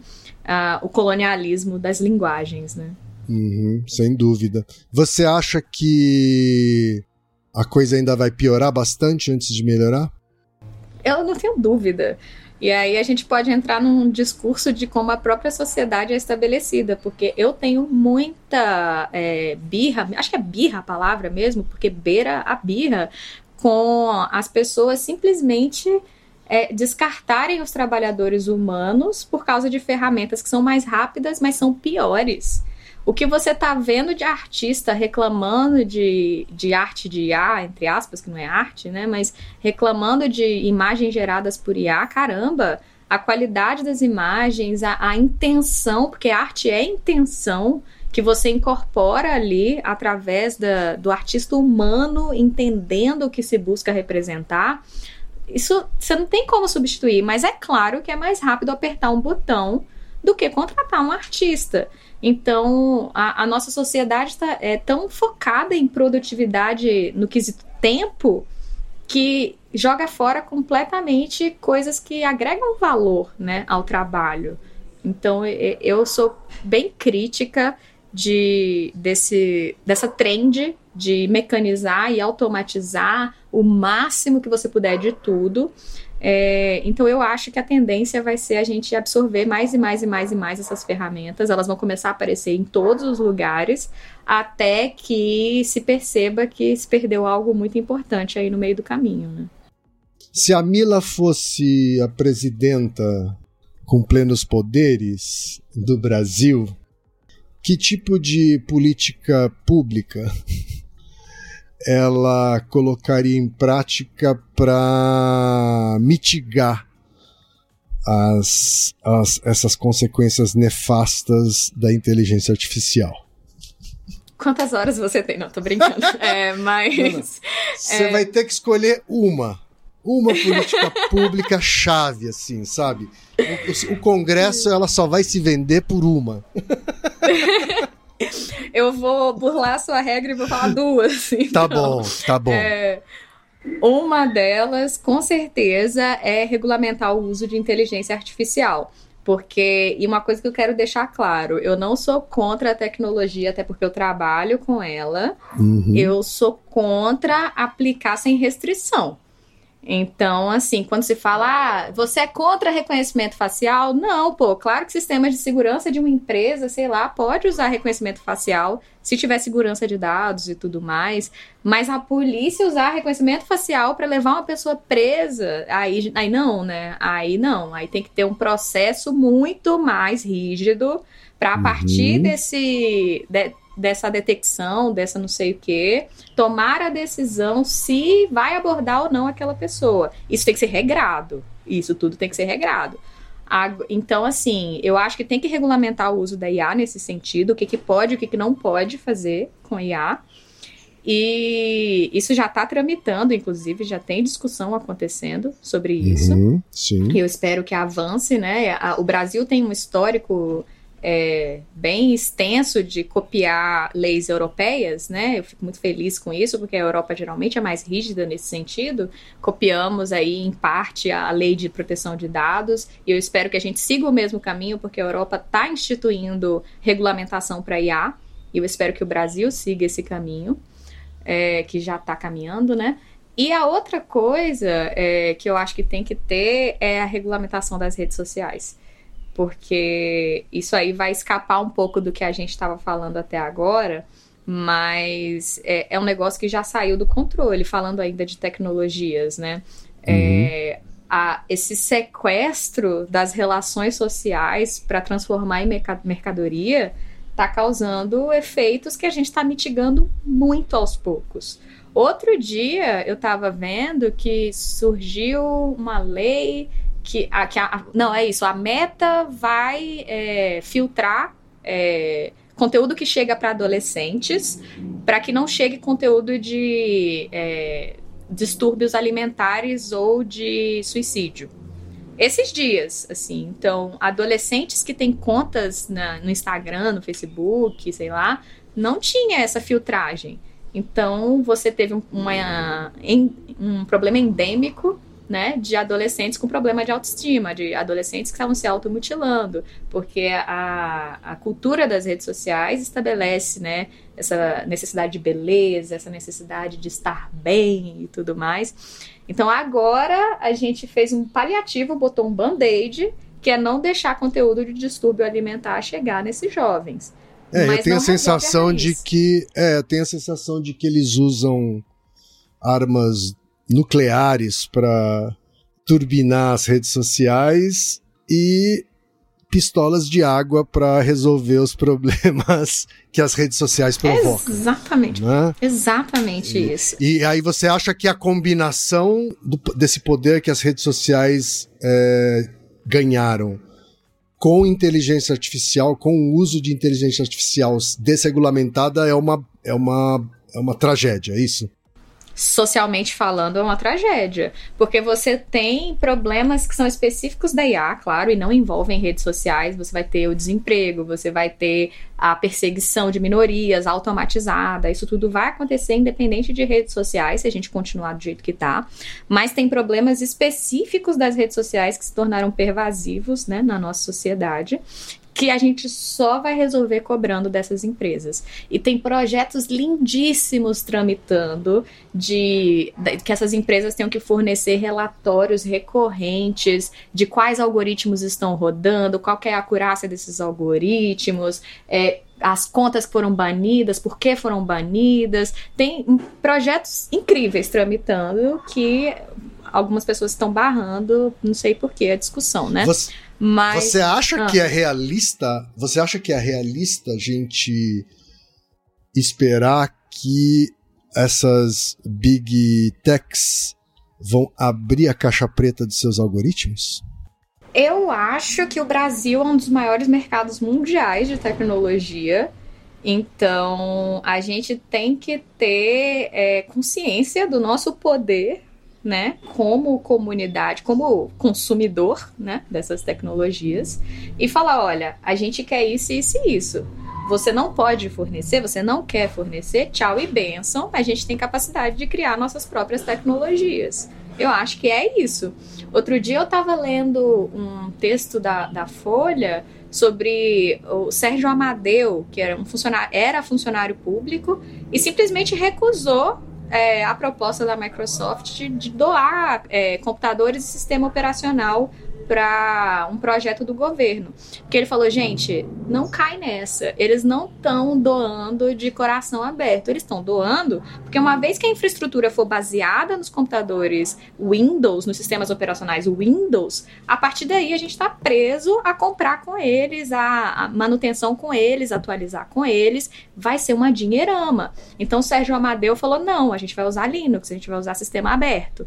o colonialismo das linguagens, né? Uhum, sem dúvida. Você acha que a coisa ainda vai piorar bastante antes de melhorar? eu não tenho dúvida. E aí a gente pode entrar num discurso de como a própria sociedade é estabelecida, porque eu tenho muita é, birra, acho que é birra a palavra mesmo, porque beira a birra, com as pessoas simplesmente é, descartarem os trabalhadores humanos por causa de ferramentas que são mais rápidas, mas são piores. O que você está vendo de artista reclamando de, de arte de IA, entre aspas, que não é arte, né? Mas reclamando de imagens geradas por IA, caramba, a qualidade das imagens, a, a intenção, porque arte é intenção que você incorpora ali através da, do artista humano entendendo o que se busca representar. Isso você não tem como substituir, mas é claro que é mais rápido apertar um botão do que contratar um artista. Então, a, a nossa sociedade tá, é tão focada em produtividade no quesito tempo que joga fora completamente coisas que agregam valor né, ao trabalho. Então, eu sou bem crítica de, desse, dessa trend de mecanizar e automatizar o máximo que você puder de tudo. É, então eu acho que a tendência vai ser a gente absorver mais e mais e mais e mais essas ferramentas. Elas vão começar a aparecer em todos os lugares até que se perceba que se perdeu algo muito importante aí no meio do caminho. Né? Se a Mila fosse a presidenta com plenos poderes do Brasil, que tipo de política pública ela colocaria em prática para mitigar as, as, essas consequências nefastas da inteligência artificial? Quantas horas você tem? Não, tô brincando. é, mas. Você é... vai ter que escolher uma. uma política pública chave, assim, sabe? O, o, Congresso ela só vai se vender por uma. Eu vou burlar a sua regra e vou falar duas. Então. Tá bom, tá bom. É, uma delas, com certeza, é regulamentar o uso de inteligência artificial. Porque, e uma coisa que eu quero deixar claro, eu não sou contra a tecnologia, até porque eu trabalho com ela. Uhum. Eu sou contra aplicar sem restrição. Então, assim, quando se fala, ah, você é contra reconhecimento facial? Não, pô, claro que sistemas de segurança de uma empresa, sei lá, pode usar reconhecimento facial se tiver segurança de dados e tudo mais, mas a polícia usar reconhecimento facial para levar uma pessoa presa, aí, aí não, né? Aí não, aí tem que ter um processo muito mais rígido para a partir uhum. desse de, dessa detecção, dessa não sei o que, tomar a decisão se vai abordar ou não aquela pessoa. Isso tem que ser regrado. Isso tudo tem que ser regrado. Então, assim, eu acho que tem que regulamentar o uso da IA nesse sentido, o que, que pode e o que, que não pode fazer com a IA. E isso já está tramitando, inclusive, já tem discussão acontecendo sobre isso. Uhum, sim. Eu espero que avance, né? O Brasil tem um histórico é, bem extenso de copiar leis europeias, né? Eu fico muito feliz com isso, porque a Europa geralmente é mais rígida nesse sentido. Copiamos aí, em parte, a lei de proteção de dados, e eu espero que a gente siga o mesmo caminho, porque a Europa está instituindo regulamentação para IA, e eu espero que o Brasil siga esse caminho, é, que já está caminhando, né? E a outra coisa é, que eu acho que tem que ter é a regulamentação das redes sociais porque isso aí vai escapar um pouco do que a gente estava falando até agora, mas é, é, um negócio que já saiu do controle, falando ainda de tecnologias, né? É, uhum. É, a, esse sequestro das relações sociais para transformar em mercadoria está causando efeitos que a gente está mitigando muito aos poucos. Outro dia eu estava vendo que surgiu uma lei que, a, que a, não é isso, a meta vai é, filtrar é, conteúdo que chega para adolescentes, para que não chegue conteúdo de é, distúrbios alimentares ou de suicídio. Esses dias, assim, então, adolescentes que têm contas na, no Instagram, no Facebook, sei lá, não tinha essa filtragem. Então, você teve um, uma, um problema endêmico né, de adolescentes com problema de autoestima, de adolescentes que estavam se automutilando, porque a, a cultura das redes sociais estabelece, né, essa necessidade de beleza, essa necessidade de estar bem e tudo mais. Então agora a gente fez um paliativo, botou um band-aid, que é não deixar conteúdo de distúrbio alimentar chegar nesses jovens. É, eu tenho a sensação de que. É, eu tenho a sensação de que eles usam armas nucleares para turbinar as redes sociais e pistolas de água para resolver os problemas que as redes sociais provocam. Exatamente. Né? Exatamente e, isso. E aí você acha que a combinação do, desse poder que as redes sociais é, ganharam com inteligência artificial, com o uso de inteligência artificial desregulamentada é uma, é uma, é uma tragédia, é isso? Socialmente falando, é uma tragédia. Porque você tem problemas que são específicos da IA, claro, e não envolvem redes sociais. Você vai ter o desemprego, você vai ter a perseguição de minorias automatizada. Isso tudo vai acontecer independente de redes sociais, se a gente continuar do jeito que tá. Mas tem problemas específicos das redes sociais que se tornaram pervasivos né, na nossa sociedade que a gente só vai resolver cobrando dessas empresas. E tem projetos lindíssimos tramitando de, de, que essas empresas tenham que fornecer relatórios recorrentes de quais algoritmos estão rodando, qual é a acurácia desses algoritmos, é, as contas que foram banidas, por que foram banidas. Tem projetos incríveis tramitando que algumas pessoas estão barrando, não sei por que a discussão, né? Você... Mas, você acha ah. que é realista? Você acha que é realista a gente esperar que essas big techs vão abrir a caixa preta dos seus algoritmos? Eu acho que o Brasil é um dos maiores mercados mundiais de tecnologia. Então, a gente tem que ter é, consciência do nosso poder né, como comunidade, como consumidor, né, dessas tecnologias e falar, olha, a gente quer isso, isso e isso. Você não pode fornecer, você não quer fornecer, tchau e benção. A gente tem capacidade de criar nossas próprias tecnologias. Eu acho que é isso. Outro dia eu estava lendo um texto da, da Folha sobre o Sérgio Amadeu, que era um funcionário, era funcionário público e simplesmente recusou é, a proposta da Microsoft de, de doar é, computadores e sistema operacional para um projeto do governo. Porque ele falou, gente, não cai nessa. Eles não estão doando de coração aberto. Eles estão doando porque uma vez que a infraestrutura for baseada nos computadores Windows, nos sistemas operacionais Windows, a partir daí a gente está preso a comprar com eles, a, manutenção com eles, atualizar com eles. Vai ser uma dinheirama. Então Sérgio Amadeu falou: não, a gente vai usar Linux, a gente vai usar sistema aberto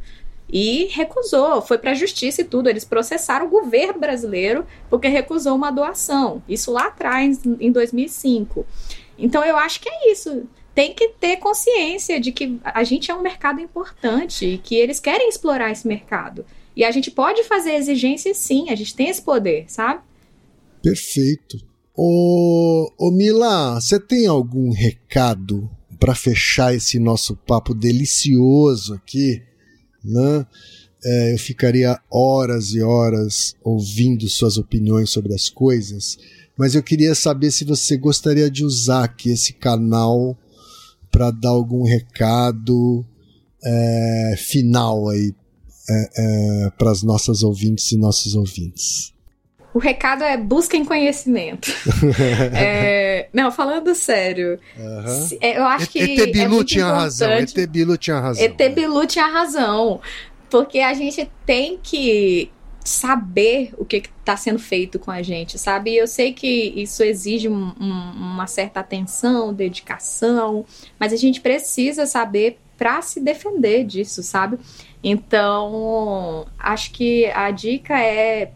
e recusou, foi para a justiça e tudo. Eles processaram o governo brasileiro porque recusou uma doação. Isso lá atrás, em 2005. Então eu acho que é isso. Tem que ter consciência de que a gente é um mercado importante e que eles querem explorar esse mercado. E a gente pode fazer exigências sim, a gente tem esse poder, sabe? Perfeito. Ô, ô Mila, você tem algum recado para fechar esse nosso papo delicioso aqui? Né? É, eu ficaria horas e horas ouvindo suas opiniões sobre as coisas, mas eu queria saber se você gostaria de usar aqui esse canal para dar algum recado é, final aí é, é para as nossas ouvintes e nossos ouvintes. O recado é busquem conhecimento. é, não, falando sério, uhum. eu acho que. ET Bilu é tinha razão. ET Bilu tinha razão. ET Bilu tinha razão. Porque a gente tem que saber o que está sendo feito com a gente, sabe? E eu sei que isso exige um, um, uma certa atenção, dedicação, mas a gente precisa saber para se defender disso, sabe? Então, acho que a dica é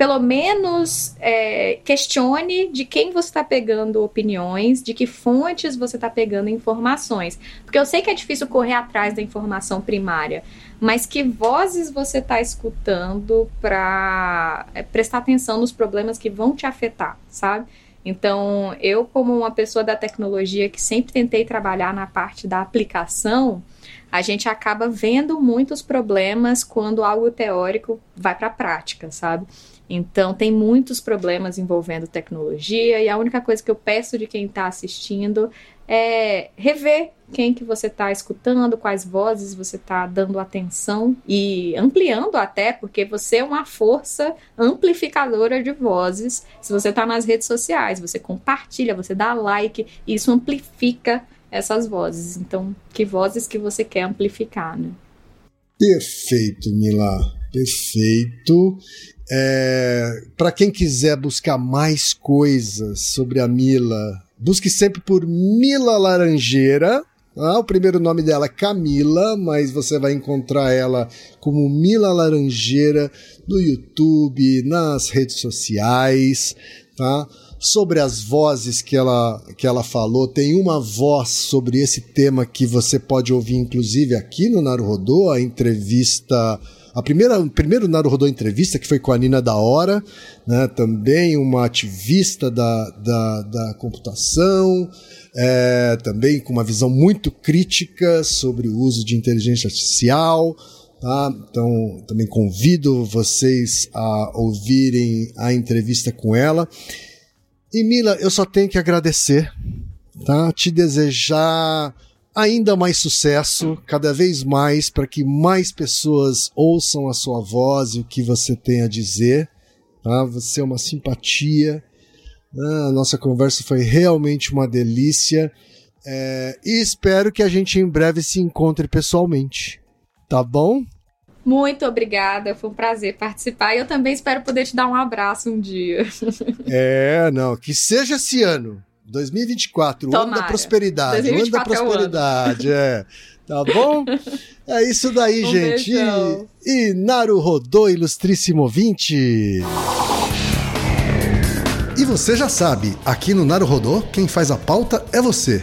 pelo menos é, questione de quem você está pegando opiniões, de que fontes você está pegando informações. Porque eu sei que é difícil correr atrás da informação primária, mas que vozes você está escutando para é, prestar atenção nos problemas que vão te afetar, sabe? Então, eu, como uma pessoa da tecnologia que sempre tentei trabalhar na parte da aplicação, a gente acaba vendo muitos problemas quando algo teórico vai para a prática, sabe? Então, tem muitos problemas envolvendo tecnologia e a única coisa que eu peço de quem está assistindo é rever quem que você está escutando, quais vozes você está dando atenção e ampliando até, porque você é uma força amplificadora de vozes. Se você está nas redes sociais, você compartilha, você dá like, isso amplifica essas vozes. Então, que vozes que você quer amplificar, né? Perfeito, Mila. Perfeito. É, Para quem quiser buscar mais coisas sobre a Mila, busque sempre por Mila Laranjeira. Ah, o primeiro nome dela é Camila, mas você vai encontrar ela como Mila Laranjeira no YouTube, nas redes sociais, tá? Sobre as vozes que ela, que ela falou, tem uma voz sobre esse tema que você pode ouvir, inclusive, aqui no Naruhodô, a entrevista a primeira, o primeiro Naruhodô entrevista, que foi com a Nina da Hora, né, também uma ativista da, da, da computação, é, também com uma visão muito crítica sobre o uso de inteligência artificial. Tá? Então, também convido vocês a ouvirem a entrevista com ela. E Mila, eu só tenho que agradecer, tá? Te desejar ainda mais sucesso, cada vez mais, para que mais pessoas ouçam a sua voz e o que você tem a dizer. Tá? Você é uma simpatia. Né? A nossa conversa foi realmente uma delícia. É, e espero que a gente em breve se encontre pessoalmente. Tá bom? Muito obrigada, foi um prazer participar. E eu também espero poder te dar um abraço um dia. É, não, que seja esse ano. 2024, o ano da prosperidade. O ano da prosperidade, é. Tá bom? É isso daí, um gente. Beijão. E, e Naru Rodô, ilustríssimo ouvinte. E você já sabe, aqui no Naru Rodô, quem faz a pauta é você.